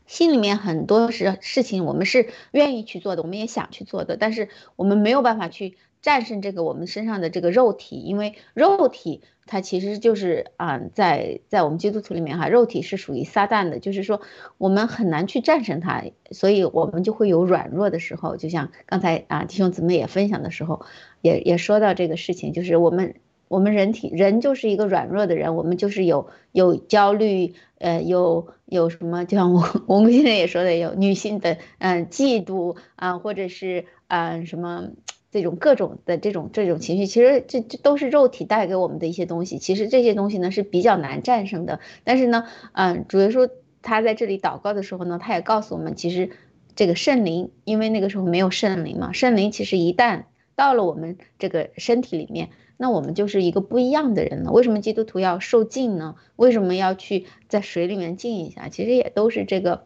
心里面很多事事情，我们是愿意去做的，我们也想去做的，但是我们没有办法去战胜这个我们身上的这个肉体，因为肉体它其实就是啊，在在我们基督徒里面哈，肉体是属于撒旦的，就是说我们很难去战胜它，所以我们就会有软弱的时候。就像刚才啊弟兄姊妹也分享的时候，也也说到这个事情，就是我们我们人体人就是一个软弱的人，我们就是有有焦虑，呃，有有什么，就像我我们现在也说的，有女性的嗯嫉妒啊，或者是嗯什么。这种各种的这种这种情绪，其实这这都是肉体带给我们的一些东西。其实这些东西呢是比较难战胜的。但是呢，嗯，主耶稣他在这里祷告的时候呢，他也告诉我们，其实这个圣灵，因为那个时候没有圣灵嘛，圣灵其实一旦到了我们这个身体里面，那我们就是一个不一样的人了。为什么基督徒要受浸呢？为什么要去在水里面浸一下？其实也都是这个。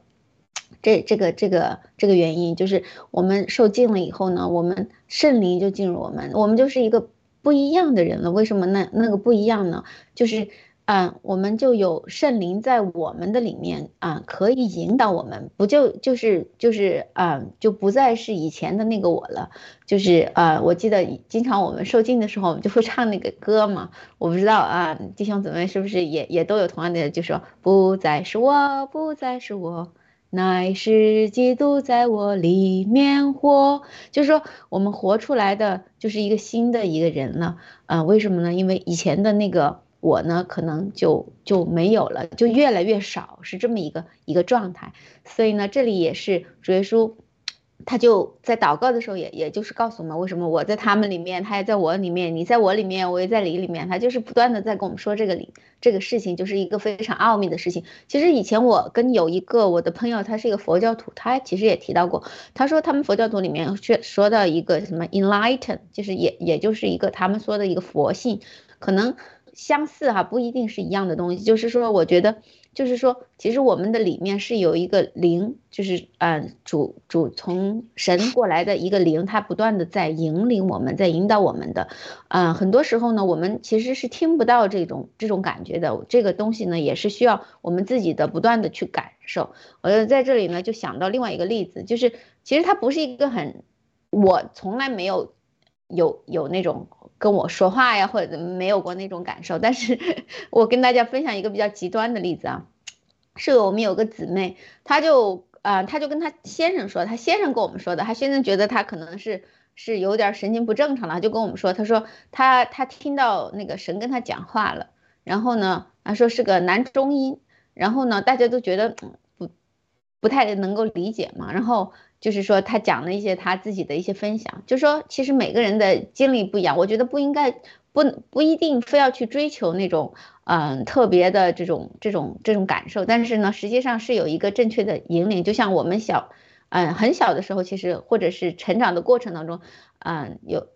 这这个这个这个原因就是我们受尽了以后呢，我们圣灵就进入我们，我们就是一个不一样的人了。为什么那那个不一样呢？就是啊，我们就有圣灵在我们的里面啊，可以引导我们，不就就是就是啊，就不再是以前的那个我了。就是啊，我记得经常我们受尽的时候，我们就会唱那个歌嘛。我不知道啊，弟兄姊妹是不是也也都有同样的，就说不再是我，不再是我。乃是基督在我里面活，就是说我们活出来的就是一个新的一个人了啊？为什么呢？因为以前的那个我呢，可能就就没有了，就越来越少，是这么一个一个状态。所以呢，这里也是主耶稣。他就在祷告的时候，也也就是告诉我们，为什么我在他们里面，他也在我里面，你在我里面，我也在你里面。他就是不断的在跟我们说这个理这个事情，就是一个非常奥秘的事情。其实以前我跟有一个我的朋友，他是一个佛教徒，他其实也提到过，他说他们佛教徒里面说说到一个什么 enlighten，就是也也就是一个他们说的一个佛性，可能相似哈，不一定是一样的东西。就是说，我觉得。就是说，其实我们的里面是有一个灵，就是嗯，主主从神过来的一个灵，它不断的在引领我们，在引导我们的。嗯，很多时候呢，我们其实是听不到这种这种感觉的。这个东西呢，也是需要我们自己的不断的去感受。我在这里呢，就想到另外一个例子，就是其实它不是一个很，我从来没有有有那种。跟我说话呀，或者没有过那种感受，但是 [laughs] 我跟大家分享一个比较极端的例子啊，是我们有个姊妹，她就啊，她就跟她先生说，她先生跟我们说的，她先生觉得她可能是是有点神经不正常了，就跟我们说，他说他他听到那个神跟他讲话了，然后呢，他说是个男中音，然后呢，大家都觉得不不太能够理解嘛，然后。就是说，他讲了一些他自己的一些分享，就说其实每个人的经历不一样，我觉得不应该不不一定非要去追求那种嗯特别的这种这种这种感受，但是呢，实际上是有一个正确的引领。就像我们小嗯很小的时候，其实或者是成长的过程当中，嗯有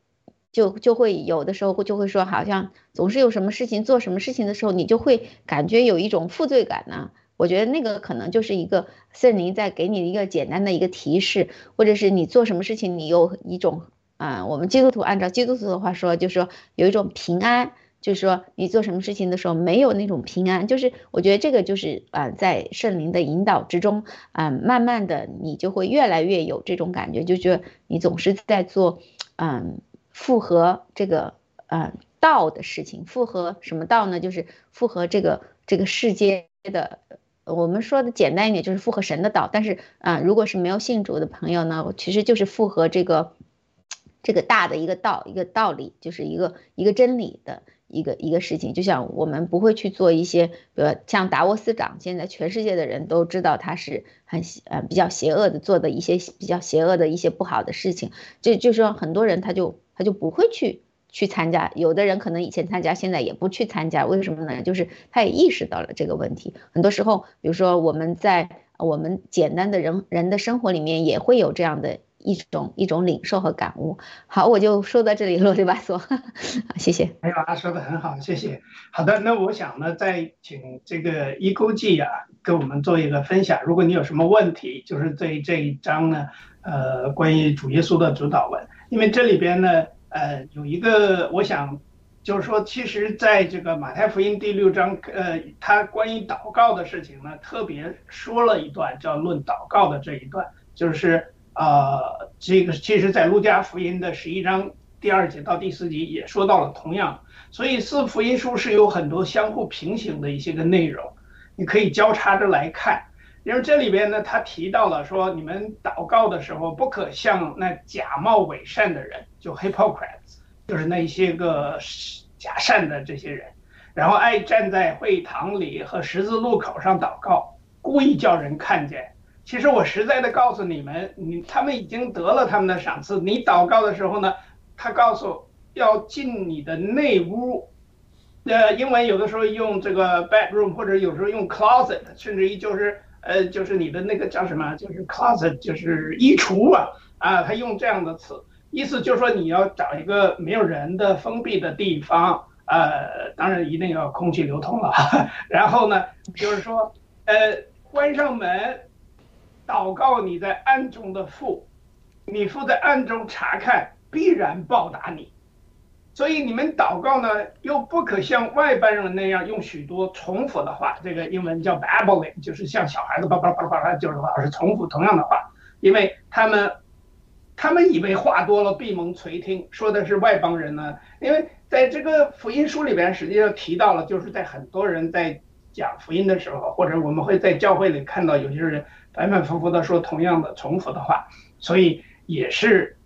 就就会有的时候会就会说，好像总是有什么事情做什么事情的时候，你就会感觉有一种负罪感呢。我觉得那个可能就是一个圣灵在给你一个简单的一个提示，或者是你做什么事情，你有一种啊，我们基督徒按照基督徒的话说，就是说有一种平安，就是说你做什么事情的时候没有那种平安，就是我觉得这个就是啊，在圣灵的引导之中啊，慢慢的你就会越来越有这种感觉，就觉得你总是在做嗯符合这个嗯道的事情，符合什么道呢？就是符合这个这个世界的。我们说的简单一点，就是复合神的道。但是啊，如果是没有信主的朋友呢，其实就是复合这个这个大的一个道，一个道理，就是一个一个真理的一个一个事情。就像我们不会去做一些，比如像达沃斯长，现在全世界的人都知道他是很呃比较邪恶的，做的一些比较邪恶的一些不好的事情。就就是说，很多人他就他就不会去。去参加，有的人可能以前参加，现在也不去参加，为什么呢？就是他也意识到了这个问题。很多时候，比如说我们在我们简单的人人的生活里面，也会有这样的一种一种领受和感悟。好，我就说到这里，[laughs] 啰里吧嗦，谢谢。没有啊，说的很好，谢谢。好的，那我想呢，再请这个一勾记啊，跟我们做一个分享。如果你有什么问题，就是对这一章呢，呃，关于主耶稣的主导文，因为这里边呢。呃，有一个，我想，就是说，其实在这个马太福音第六章，呃，他关于祷告的事情呢，特别说了一段叫论祷告的这一段，就是呃，这个其实在路加福音的十一章第二节到第四节也说到了同样，所以四福音书是有很多相互平行的一些个内容，你可以交叉着来看。因为这里边呢，他提到了说，你们祷告的时候不可像那假冒伪善的人，就 hypocrites，就是那些个假善的这些人，然后爱站在会堂里和十字路口上祷告，故意叫人看见。其实我实在的告诉你们，你他们已经得了他们的赏赐。你祷告的时候呢，他告诉要进你的内屋，呃，英文有的时候用这个 bedroom，或者有时候用 closet，甚至于就是呃，就是你的那个叫什么，就是 closet，就是衣橱啊，啊，他用这样的词，意思就是说你要找一个没有人的封闭的地方，呃，当然一定要空气流通了，[laughs] 然后呢，就是说，呃，关上门。祷告你在暗中的父，你父在暗中查看，必然报答你。所以你们祷告呢，又不可像外邦人那样用许多重复的话，这个英文叫 babbling，就是像小孩子叭叭叭叭叭就是老是重复同样的话，因为他们他们以为话多了闭蒙垂听，说的是外邦人呢。因为在这个福音书里边，实际上提到了，就是在很多人在讲福音的时候，或者我们会在教会里看到有些人。反反复复的说同样的重复的话，所以也是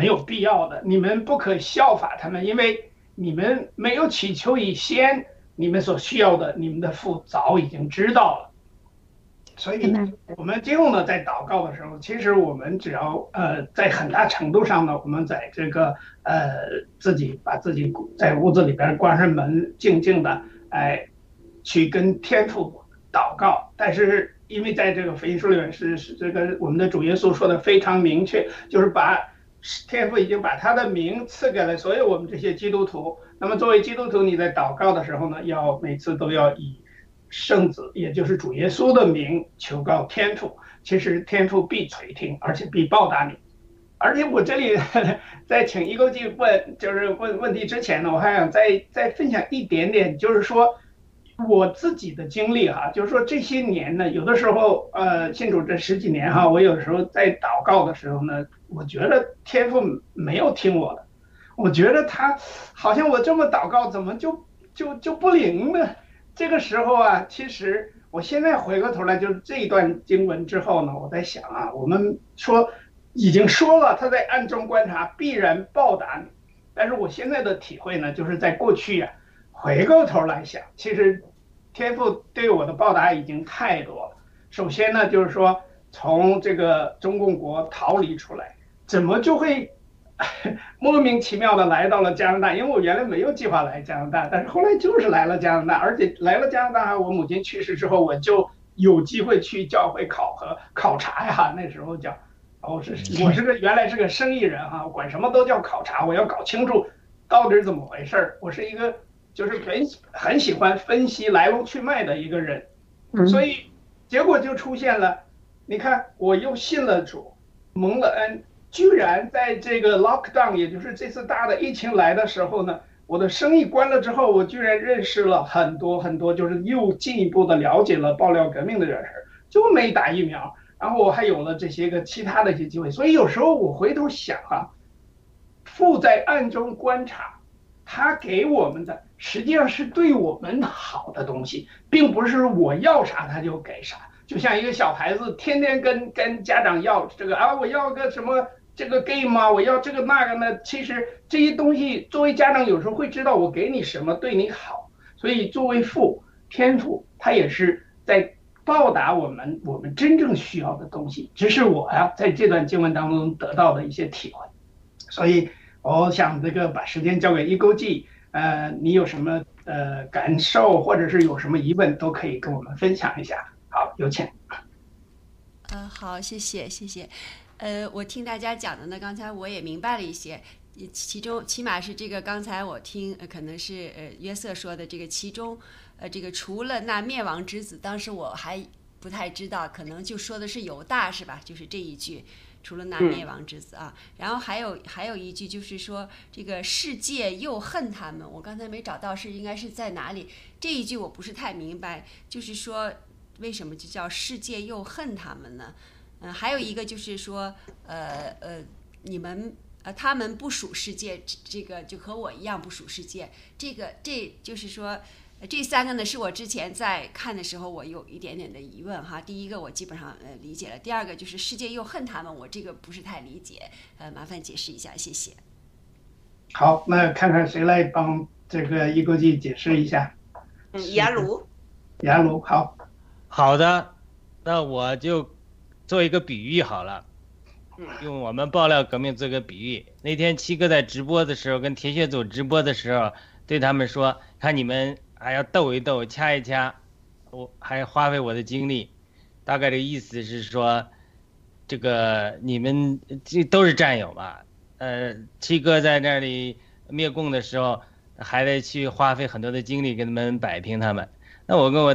没有必要的。你们不可效法他们，因为你们没有祈求以先，你们所需要的，你们的父早已经知道了。所以，我们今后呢，在祷告的时候，其实我们只要呃，在很大程度上呢，我们在这个呃，自己把自己在屋子里边关上门，静静的哎，去跟天父祷告，但是。因为在这个福音书里面是是这个我们的主耶稣说的非常明确，就是把天父已经把他的名赐给了所有我们这些基督徒。那么作为基督徒，你在祷告的时候呢，要每次都要以圣子，也就是主耶稣的名求告天父。其实天父必垂听，而且必报答你。而且我这里 [laughs] 在请一个记问，就是问问题之前呢，我还想再再分享一点点，就是说。我自己的经历哈，就是说这些年呢，有的时候呃，信主这十几年哈，我有时候在祷告的时候呢，我觉得天父没有听我的，我觉得他好像我这么祷告，怎么就就就不灵呢？这个时候啊，其实我现在回过头来，就是这一段经文之后呢，我在想啊，我们说已经说了，他在暗中观察，必然报答你，但是我现在的体会呢，就是在过去呀，回过头来想，其实。天赋对我的报答已经太多了。首先呢，就是说从这个中共国逃离出来，怎么就会 [laughs] 莫名其妙的来到了加拿大？因为我原来没有计划来加拿大，但是后来就是来了加拿大，而且来了加拿大，我母亲去世之后，我就有机会去教会考核考察呀。那时候叫，我是我是个原来是个生意人哈，管什么都叫考察，我要搞清楚到底是怎么回事儿。我是一个。就是很很喜欢分析来龙去脉的一个人，所以结果就出现了。你看，我又信了主，蒙了恩，居然在这个 lockdown，也就是这次大的疫情来的时候呢，我的生意关了之后，我居然认识了很多很多，就是又进一步的了解了爆料革命的人就没打疫苗，然后我还有了这些个其他的一些机会。所以有时候我回头想啊，父在暗中观察，他给我们的。实际上是对我们好的东西，并不是我要啥他就给啥。就像一个小孩子天天跟跟家长要这个啊，我要个什么这个 game 啊，我要这个那个呢？其实这些东西作为家长有时候会知道我给你什么对你好，所以作为父天父他也是在报答我们我们真正需要的东西。这是我呀在这段经文当中得到的一些体会，所以我想这个把时间交给一勾记。呃，你有什么呃感受，或者是有什么疑问，都可以跟我们分享一下。好，有请。嗯，好，谢谢，谢谢。呃，我听大家讲的呢，刚才我也明白了一些，其中起码是这个刚才我听，可能是呃约瑟说的这个其中，呃，这个除了那灭亡之子，当时我还不太知道，可能就说的是犹大是吧？就是这一句。除了那灭亡之子啊，然后还有还有一句就是说这个世界又恨他们，我刚才没找到是应该是在哪里？这一句我不是太明白，就是说为什么就叫世界又恨他们呢？嗯，还有一个就是说呃呃，你们呃，他们不属世界，这个就和我一样不属世界。这个这就是说，这三个呢是我之前在看的时候，我有一点点的疑问哈。第一个我基本上呃理解了，第二个就是世界又恨他们，我这个不是太理解，呃，麻烦解释一下，谢谢。好，那看看谁来帮这个易国际解释一下。嗯，雅鲁。雅鲁，好。好的，那我就做一个比喻好了。用我们爆料革命做个比喻，那天七哥在直播的时候，跟铁血组直播的时候，对他们说：“看你们还要斗一斗，掐一掐，我还花费我的精力。”大概的意思是说，这个你们这都是战友嘛。呃，七哥在那里灭共的时候，还得去花费很多的精力跟他们摆平他们。那我跟我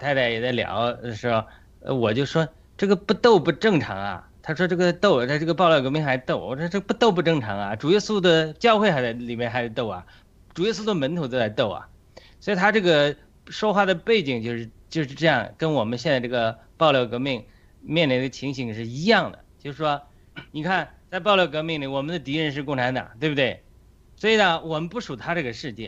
太太也在聊的时候，呃，我就说这个不斗不正常啊。他说：“这个斗，他这个爆料革命还斗。”我说：“这不斗不正常啊！主耶稣的教会还在里面还在斗啊，主耶稣的门徒都在斗啊。”所以他这个说话的背景就是就是这样，跟我们现在这个爆料革命面临的情形是一样的。就是说，你看在爆料革命里，我们的敌人是共产党，对不对？所以呢，我们不属他这个世界，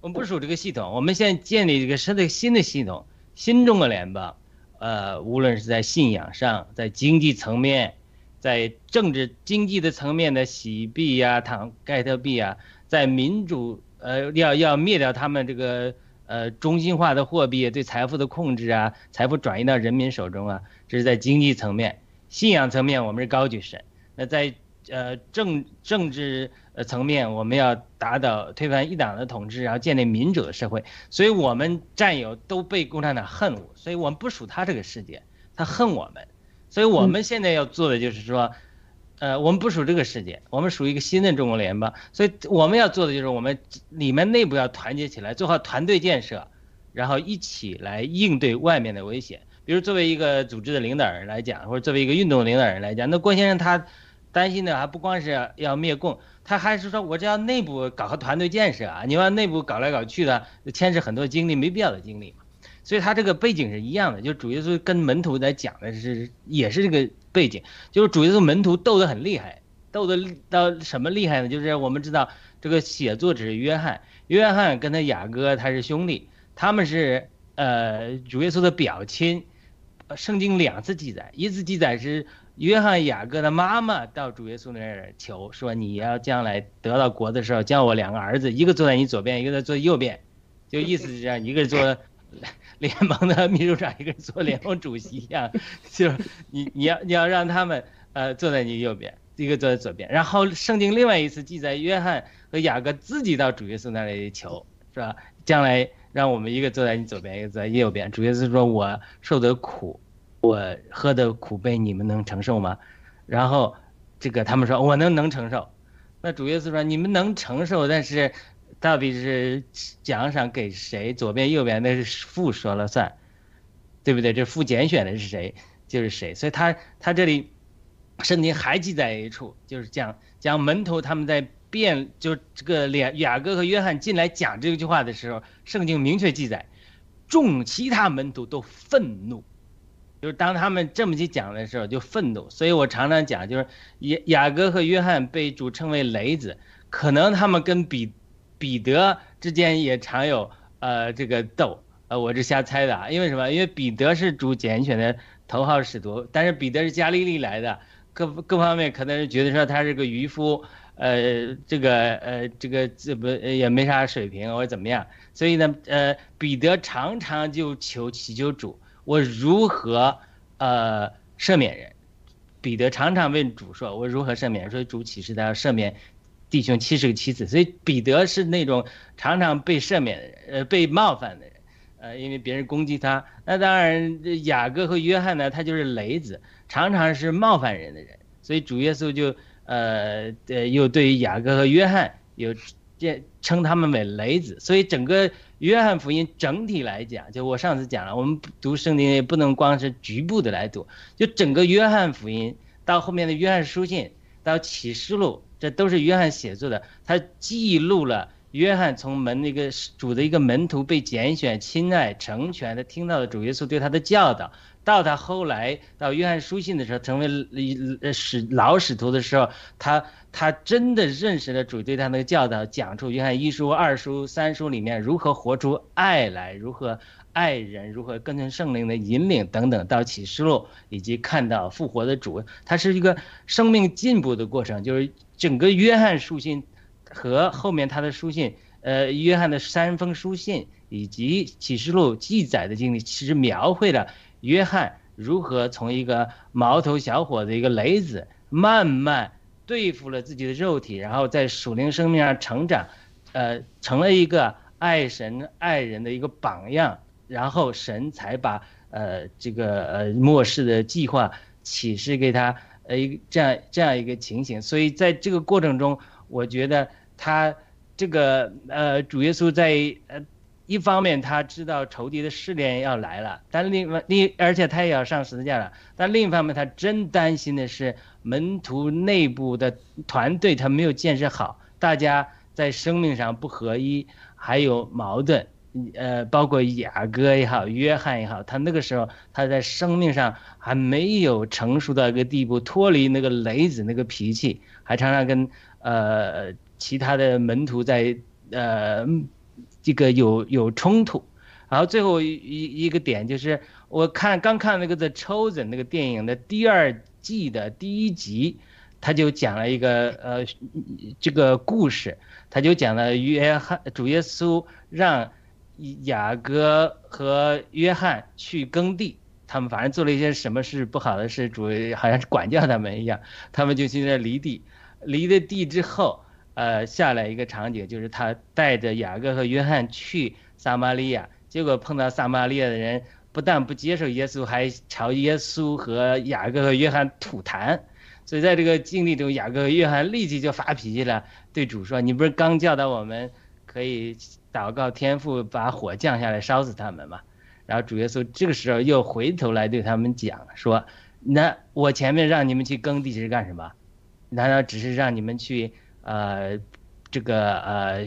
我们不属这个系统。我们现在建立一个新的新的系统，新中国联邦。呃，无论是在信仰上，在经济层面，在政治经济的层面的洗币呀、躺盖特币啊，在民主呃要要灭掉他们这个呃中心化的货币对财富的控制啊，财富转移到人民手中啊，这是在经济层面。信仰层面，我们是高举神。那在呃政政治。呃，层面我们要打倒推翻一党的统治，然后建立民主的社会。所以，我们战友都被共产党恨恶，所以我们不属他这个世界，他恨我们。所以我们现在要做的就是说，呃，我们不属这个世界，我们属于一个新的中国联邦。所以我们要做的就是我们里面内部要团结起来，做好团队建设，然后一起来应对外面的危险。比如作为一个组织的领导人来讲，或者作为一个运动领导人来讲，那郭先生他担心的还不光是要灭共。他还是说，我这要内部搞个团队建设啊！你往内部搞来搞去的，牵扯很多精力，没必要的精力嘛。所以他这个背景是一样的，就主耶稣跟门徒在讲的是，也是这个背景，就是主耶稣门徒斗得很厉害，斗得到什么厉害呢？就是我们知道这个写作者是约翰，约翰跟他雅各他是兄弟，他们是呃主耶稣的表亲，圣经两次记载，一次记载是。约翰雅各的妈妈到主耶稣那儿求说：“你要将来得到国的时候，叫我两个儿子，一个坐在你左边，一个在坐右边。”就意思是这样，一个做联盟的秘书长，一个做联盟主席一样。[laughs] 就是你你要你要让他们呃坐在你右边，一个坐在左边。然后圣经另外一次记载，约翰和雅各自己到主耶稣那里求，是吧？将来让我们一个坐在你左边，一个坐在右边。主耶稣说：“我受的苦。”我喝的苦杯你们能承受吗？然后，这个他们说我能能承受。那主耶稣说你们能承受，但是到底是奖赏给谁？左边右边那是父说了算，对不对？这父拣选的是谁就是谁。所以他他这里圣经还记载一处，就是讲讲门徒他们在辩，就这个雅雅各和约翰进来讲这句话的时候，圣经明确记载，众其他门徒都愤怒。就是当他们这么去讲的时候，就愤怒。所以我常常讲，就是雅雅各和约翰被主称为雷子，可能他们跟彼彼得之间也常有呃这个斗。呃，我是瞎猜的啊。因为什么？因为彼得是主拣选的头号使徒，但是彼得是加利利来的，各各方面可能是觉得说他是个渔夫，呃，这个呃这个这不也没啥水平或者怎么样。所以呢，呃，彼得常常就求祈求主。我如何，呃，赦免人？彼得常常问主说：“我如何赦免？”说主启示他要赦免弟兄七十个妻子。所以彼得是那种常常被赦免的人，呃，被冒犯的人，呃，因为别人攻击他。那当然，雅各和约翰呢，他就是雷子，常常是冒犯人的人。所以主耶稣就，呃，呃，又对于雅各和约翰有这称他们为雷子。所以整个。约翰福音整体来讲，就我上次讲了，我们读圣经也不能光是局部的来读，就整个约翰福音到后面的约翰书信到启示录，这都是约翰写作的，他记录了约翰从门那个主的一个门徒被拣选、亲爱、成全，他听到的主耶稣对他的教导，到他后来到约翰书信的时候，成为使老使徒的时候，他他真的认识了主对他那个教导，讲出约翰一书、二书、三书里面如何活出爱来，如何爱人，如何跟随圣灵的引领等等，到启示录以及看到复活的主，他是一个生命进步的过程，就是整个约翰书信和后面他的书信，呃，约翰的三封书信以及启示录记载的经历，其实描绘了。约翰如何从一个毛头小伙子、一个雷子，慢慢对付了自己的肉体，然后在属灵生命上成长，呃，成了一个爱神爱人的一个榜样，然后神才把呃这个呃末世的计划启示给他，呃一这样这样一个情形。所以在这个过程中，我觉得他这个呃主耶稣在呃。一方面他知道仇敌的试炼要来了，但另外另而且他也要上十字架了。但另一方面，他真担心的是门徒内部的团队他没有建设好，大家在生命上不合一，还有矛盾。呃，包括雅各也好，约翰也好，他那个时候他在生命上还没有成熟到一个地步，脱离那个雷子那个脾气，还常常跟呃其他的门徒在呃。这个有有冲突，然后最后一一个点就是，我看刚看那个《The Chosen》那个电影的第二季的第一集，他就讲了一个呃这个故事，他就讲了约翰主耶稣让雅各和约翰去耕地，他们反正做了一些什么事不好的事，主好像是管教他们一样，他们就去那犁地，犁了地之后。呃，下来一个场景，就是他带着雅各和约翰去撒玛利亚，结果碰到撒玛利亚的人，不但不接受耶稣，还朝耶稣和雅各和约翰吐痰。所以在这个经历中，雅各和约翰立即就发脾气了，对主说：“你不是刚教导我们可以祷告天父把火降下来烧死他们吗？”然后主耶稣这个时候又回头来对他们讲说：“那我前面让你们去耕地是干什么？难道只是让你们去？”呃，这个呃，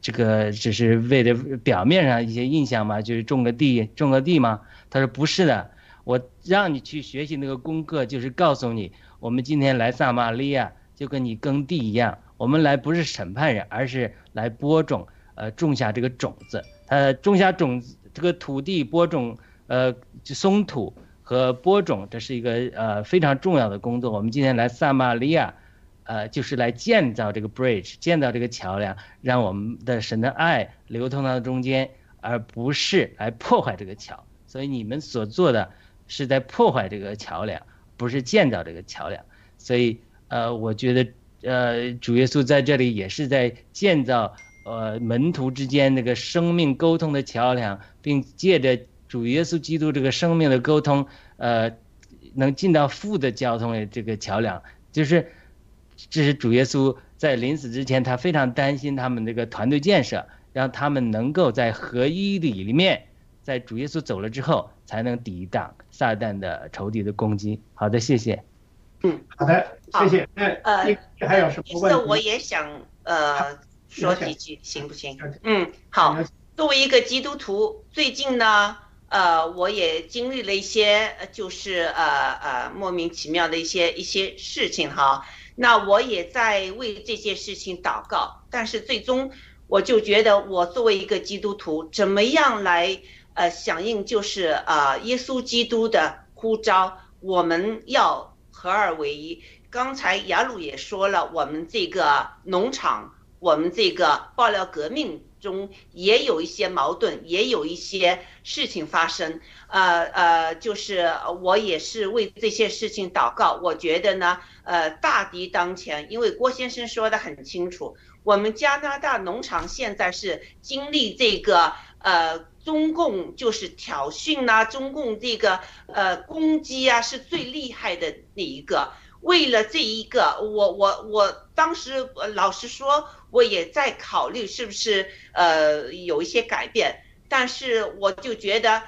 这个只是为了表面上一些印象嘛，就是种个地，种个地吗？他说不是的，我让你去学习那个功课，就是告诉你，我们今天来撒玛利亚就跟你耕地一样，我们来不是审判人，而是来播种，呃，种下这个种子。呃，种下种子，这个土地播种，呃，松土和播种，这是一个呃非常重要的工作。我们今天来撒玛利亚。呃，就是来建造这个 bridge，建造这个桥梁，让我们的神的爱流通到中间，而不是来破坏这个桥。所以你们所做的是在破坏这个桥梁，不是建造这个桥梁。所以，呃，我觉得，呃，主耶稣在这里也是在建造，呃，门徒之间那个生命沟通的桥梁，并借着主耶稣基督这个生命的沟通，呃，能进到父的交通的这个桥梁，就是。这是主耶稣在临死之前，他非常担心他们这个团队建设，让他们能够在合一里里面，在主耶稣走了之后，才能抵挡撒旦的仇敌的攻击。好的，谢谢。嗯，好的，谢谢。呃，还有什么问题？我也想呃说几句，行不行？嗯，好。作为一个基督徒，最近呢，呃，我也经历了一些，就是呃呃莫名其妙的一些一些事情哈。那我也在为这件事情祷告，但是最终我就觉得，我作为一个基督徒，怎么样来呃响应，就是啊耶稣基督的呼召，我们要合二为一。刚才雅鲁也说了，我们这个农场，我们这个爆料革命。中也有一些矛盾，也有一些事情发生。呃呃，就是我也是为这些事情祷告。我觉得呢，呃，大敌当前，因为郭先生说的很清楚，我们加拿大农场现在是经历这个呃中共就是挑衅呐，中共这个呃攻击啊，是最厉害的那一个。为了这一个，我我我当时老实说，我也在考虑是不是呃有一些改变，但是我就觉得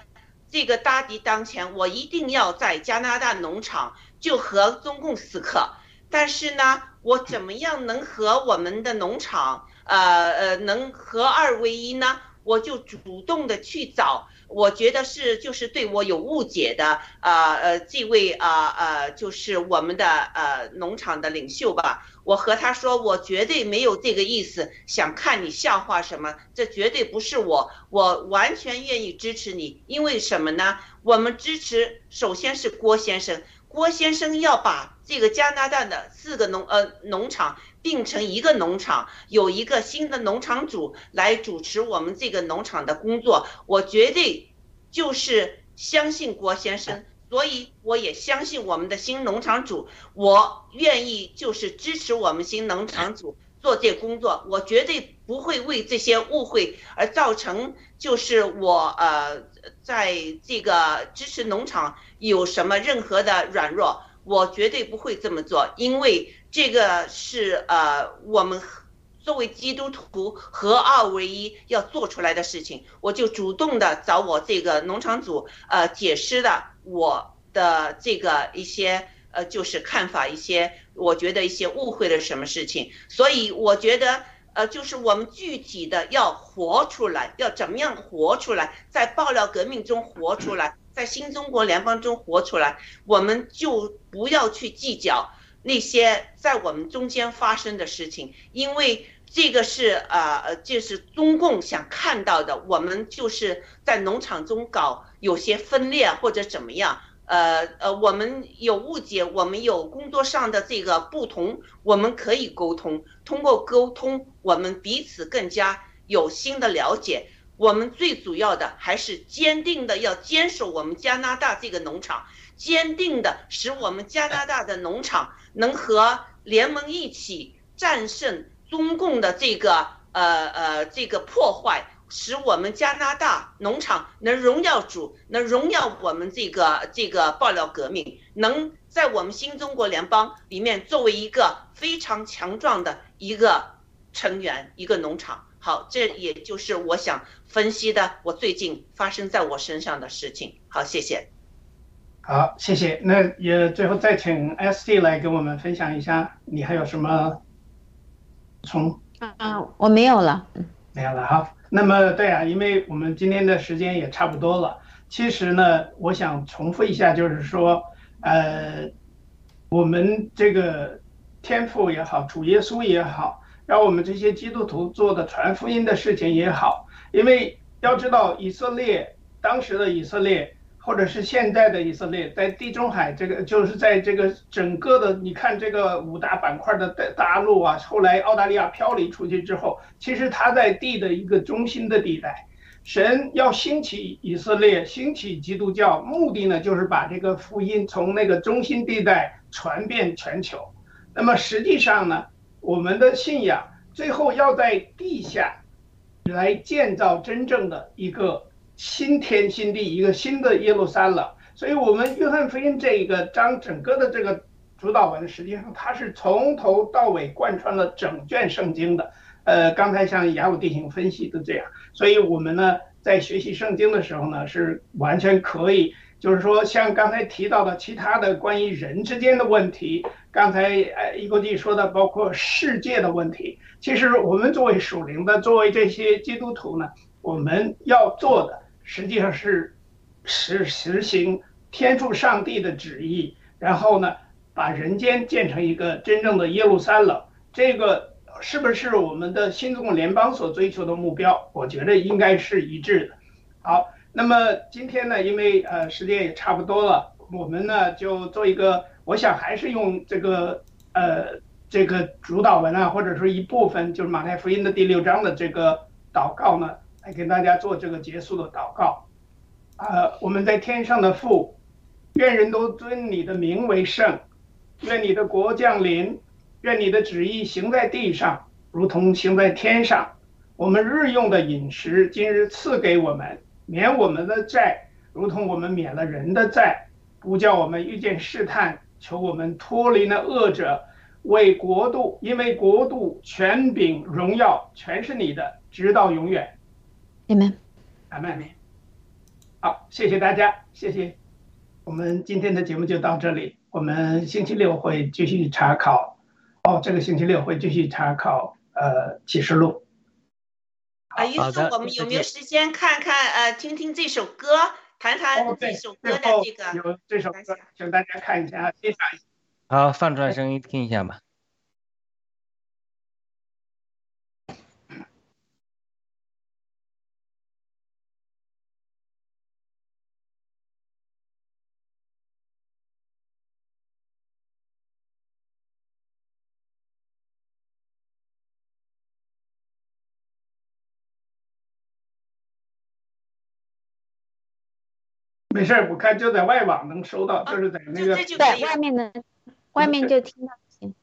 这个大敌当前，我一定要在加拿大农场就和中共死磕。但是呢，我怎么样能和我们的农场呃呃能合二为一呢？我就主动的去找我觉得是就是对我有误解的，呃呃，这位啊呃就是我们的呃农场的领袖吧。我和他说，我绝对没有这个意思，想看你笑话什么，这绝对不是我，我完全愿意支持你，因为什么呢？我们支持首先是郭先生，郭先生要把这个加拿大的四个农呃农场并成一个农场，有一个新的农场主来主持我们这个农场的工作，我绝对就是相信郭先生。所以我也相信我们的新农场主，我愿意就是支持我们新农场主做这工作，我绝对不会为这些误会而造成就是我呃在这个支持农场有什么任何的软弱，我绝对不会这么做，因为这个是呃我们作为基督徒合二为一要做出来的事情，我就主动的找我这个农场主呃解释的。我的这个一些呃，就是看法一些，我觉得一些误会了什么事情，所以我觉得呃，就是我们具体的要活出来，要怎么样活出来，在爆料革命中活出来，在新中国联邦中活出来，我们就不要去计较那些在我们中间发生的事情，因为这个是呃呃，就是中共想看到的，我们就是在农场中搞。有些分裂或者怎么样，呃呃，我们有误解，我们有工作上的这个不同，我们可以沟通，通过沟通，我们彼此更加有新的了解。我们最主要的还是坚定的要坚守我们加拿大这个农场，坚定的使我们加拿大的农场能和联盟一起战胜中共的这个呃呃这个破坏。使我们加拿大农场能荣耀主，能荣耀我们这个这个爆料革命，能在我们新中国联邦里面作为一个非常强壮的一个成员，一个农场。好，这也就是我想分析的，我最近发生在我身上的事情。好，谢谢。好，谢谢。那也最后再请 S D 来跟我们分享一下，你还有什么？从啊，我没有了，没有了哈。那么对啊，因为我们今天的时间也差不多了。其实呢，我想重复一下，就是说，呃，我们这个天赋也好，主耶稣也好，让我们这些基督徒做的传福音的事情也好，因为要知道以色列当时的以色列。或者是现在的以色列，在地中海这个，就是在这个整个的，你看这个五大板块的大陆啊，后来澳大利亚漂离出去之后，其实它在地的一个中心的地带，神要兴起以色列，兴起基督教，目的呢就是把这个福音从那个中心地带传遍全球。那么实际上呢，我们的信仰最后要在地下来建造真正的一个。新天新地，一个新的耶路撒冷。所以，我们约翰福音这一个章整个的这个主导文，实际上它是从头到尾贯穿了整卷圣经的。呃，刚才像雅鲁弟兄分析的这样，所以我们呢在学习圣经的时候呢，是完全可以，就是说像刚才提到的其他的关于人之间的问题，刚才呃一国际说的包括世界的问题，其实我们作为属灵的，作为这些基督徒呢，我们要做的。实际上是实实行天父上帝的旨意，然后呢，把人间建成一个真正的耶路撒冷。这个是不是我们的新中国联邦所追求的目标？我觉得应该是一致的。好，那么今天呢，因为呃时间也差不多了，我们呢就做一个，我想还是用这个呃这个主导文啊，或者说一部分，就是马太福音的第六章的这个祷告呢。来给大家做这个结束的祷告，啊，我们在天上的父，愿人都尊你的名为圣，愿你的国降临，愿你的旨意行在地上，如同行在天上。我们日用的饮食，今日赐给我们，免我们的债，如同我们免了人的债，不叫我们遇见试探，求我们脱离那恶者，为国度，因为国度、权柄、荣耀，全是你的，直到永远。你们，阿妹，好，谢谢大家，谢谢。我们今天的节目就到这里，我们星期六会继续查考。哦，这个星期六会继续查考呃启示录。好。啊，于是我们有没有时间看看呃，听听这首歌，谈谈这首歌的这个有这首歌，请大家看一下，欣赏一下。好，放出来声音听一下吧。没事儿，我看就在外网能收到，就是在那个就这就可对外面的，外面就听到行。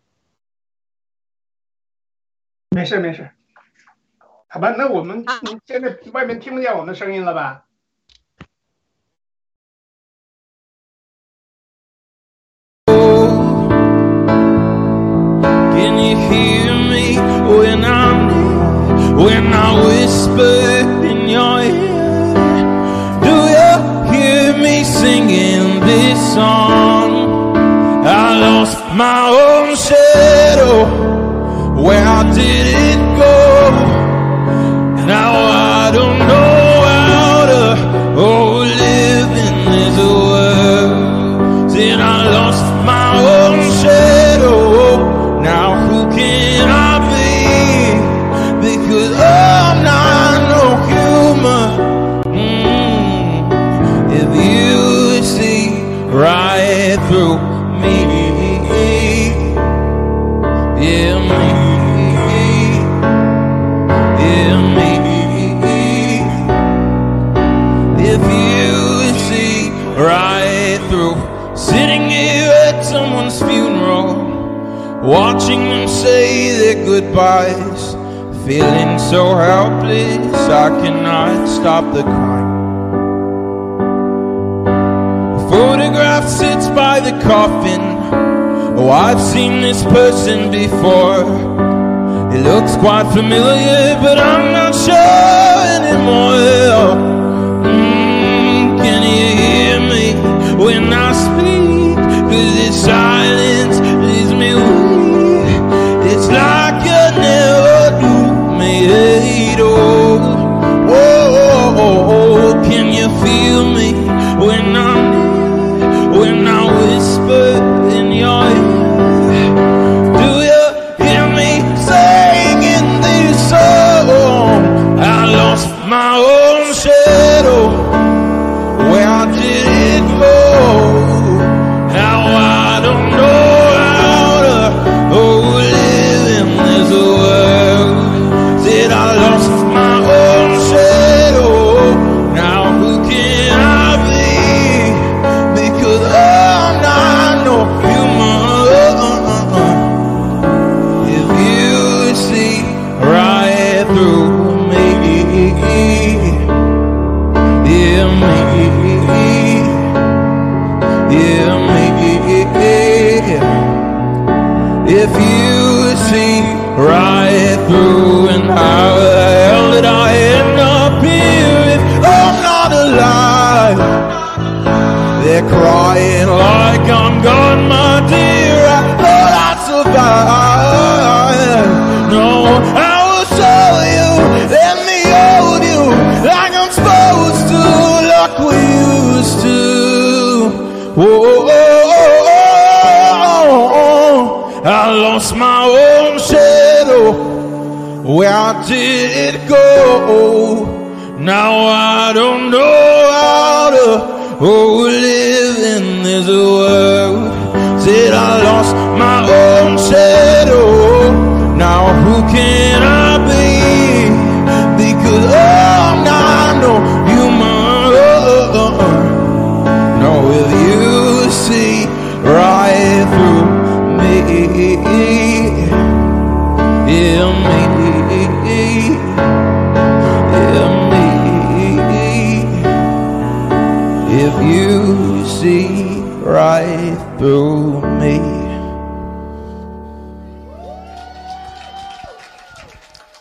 没事儿没事儿。好吧，那我们现在外面听不见我们的声音了吧？Can you hear me when I'm? When I whisper my own shadow. Goodbyes, feeling so helpless, I cannot stop the crying. A photograph sits by the coffin. Oh, I've seen this person before. It looks quite familiar, but I'm not sure anymore. Mm, can you hear me when I speak? Cause this silence leaves me weak. It's like They're crying like I'm gone, my dear. I thought I'd survive. No, I will show you, let me hold you like I'm supposed to, like we used to. Whoa, I lost my own shadow. Where did it go? Now I don't know how to oh, this world. Said I lost my own shadow. Now who can I through me.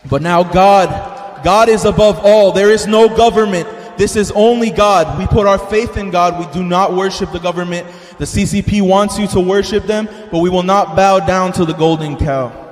But now God, God is above all. There is no government. This is only God. We put our faith in God. We do not worship the government. The CCP wants you to worship them, but we will not bow down to the golden cow.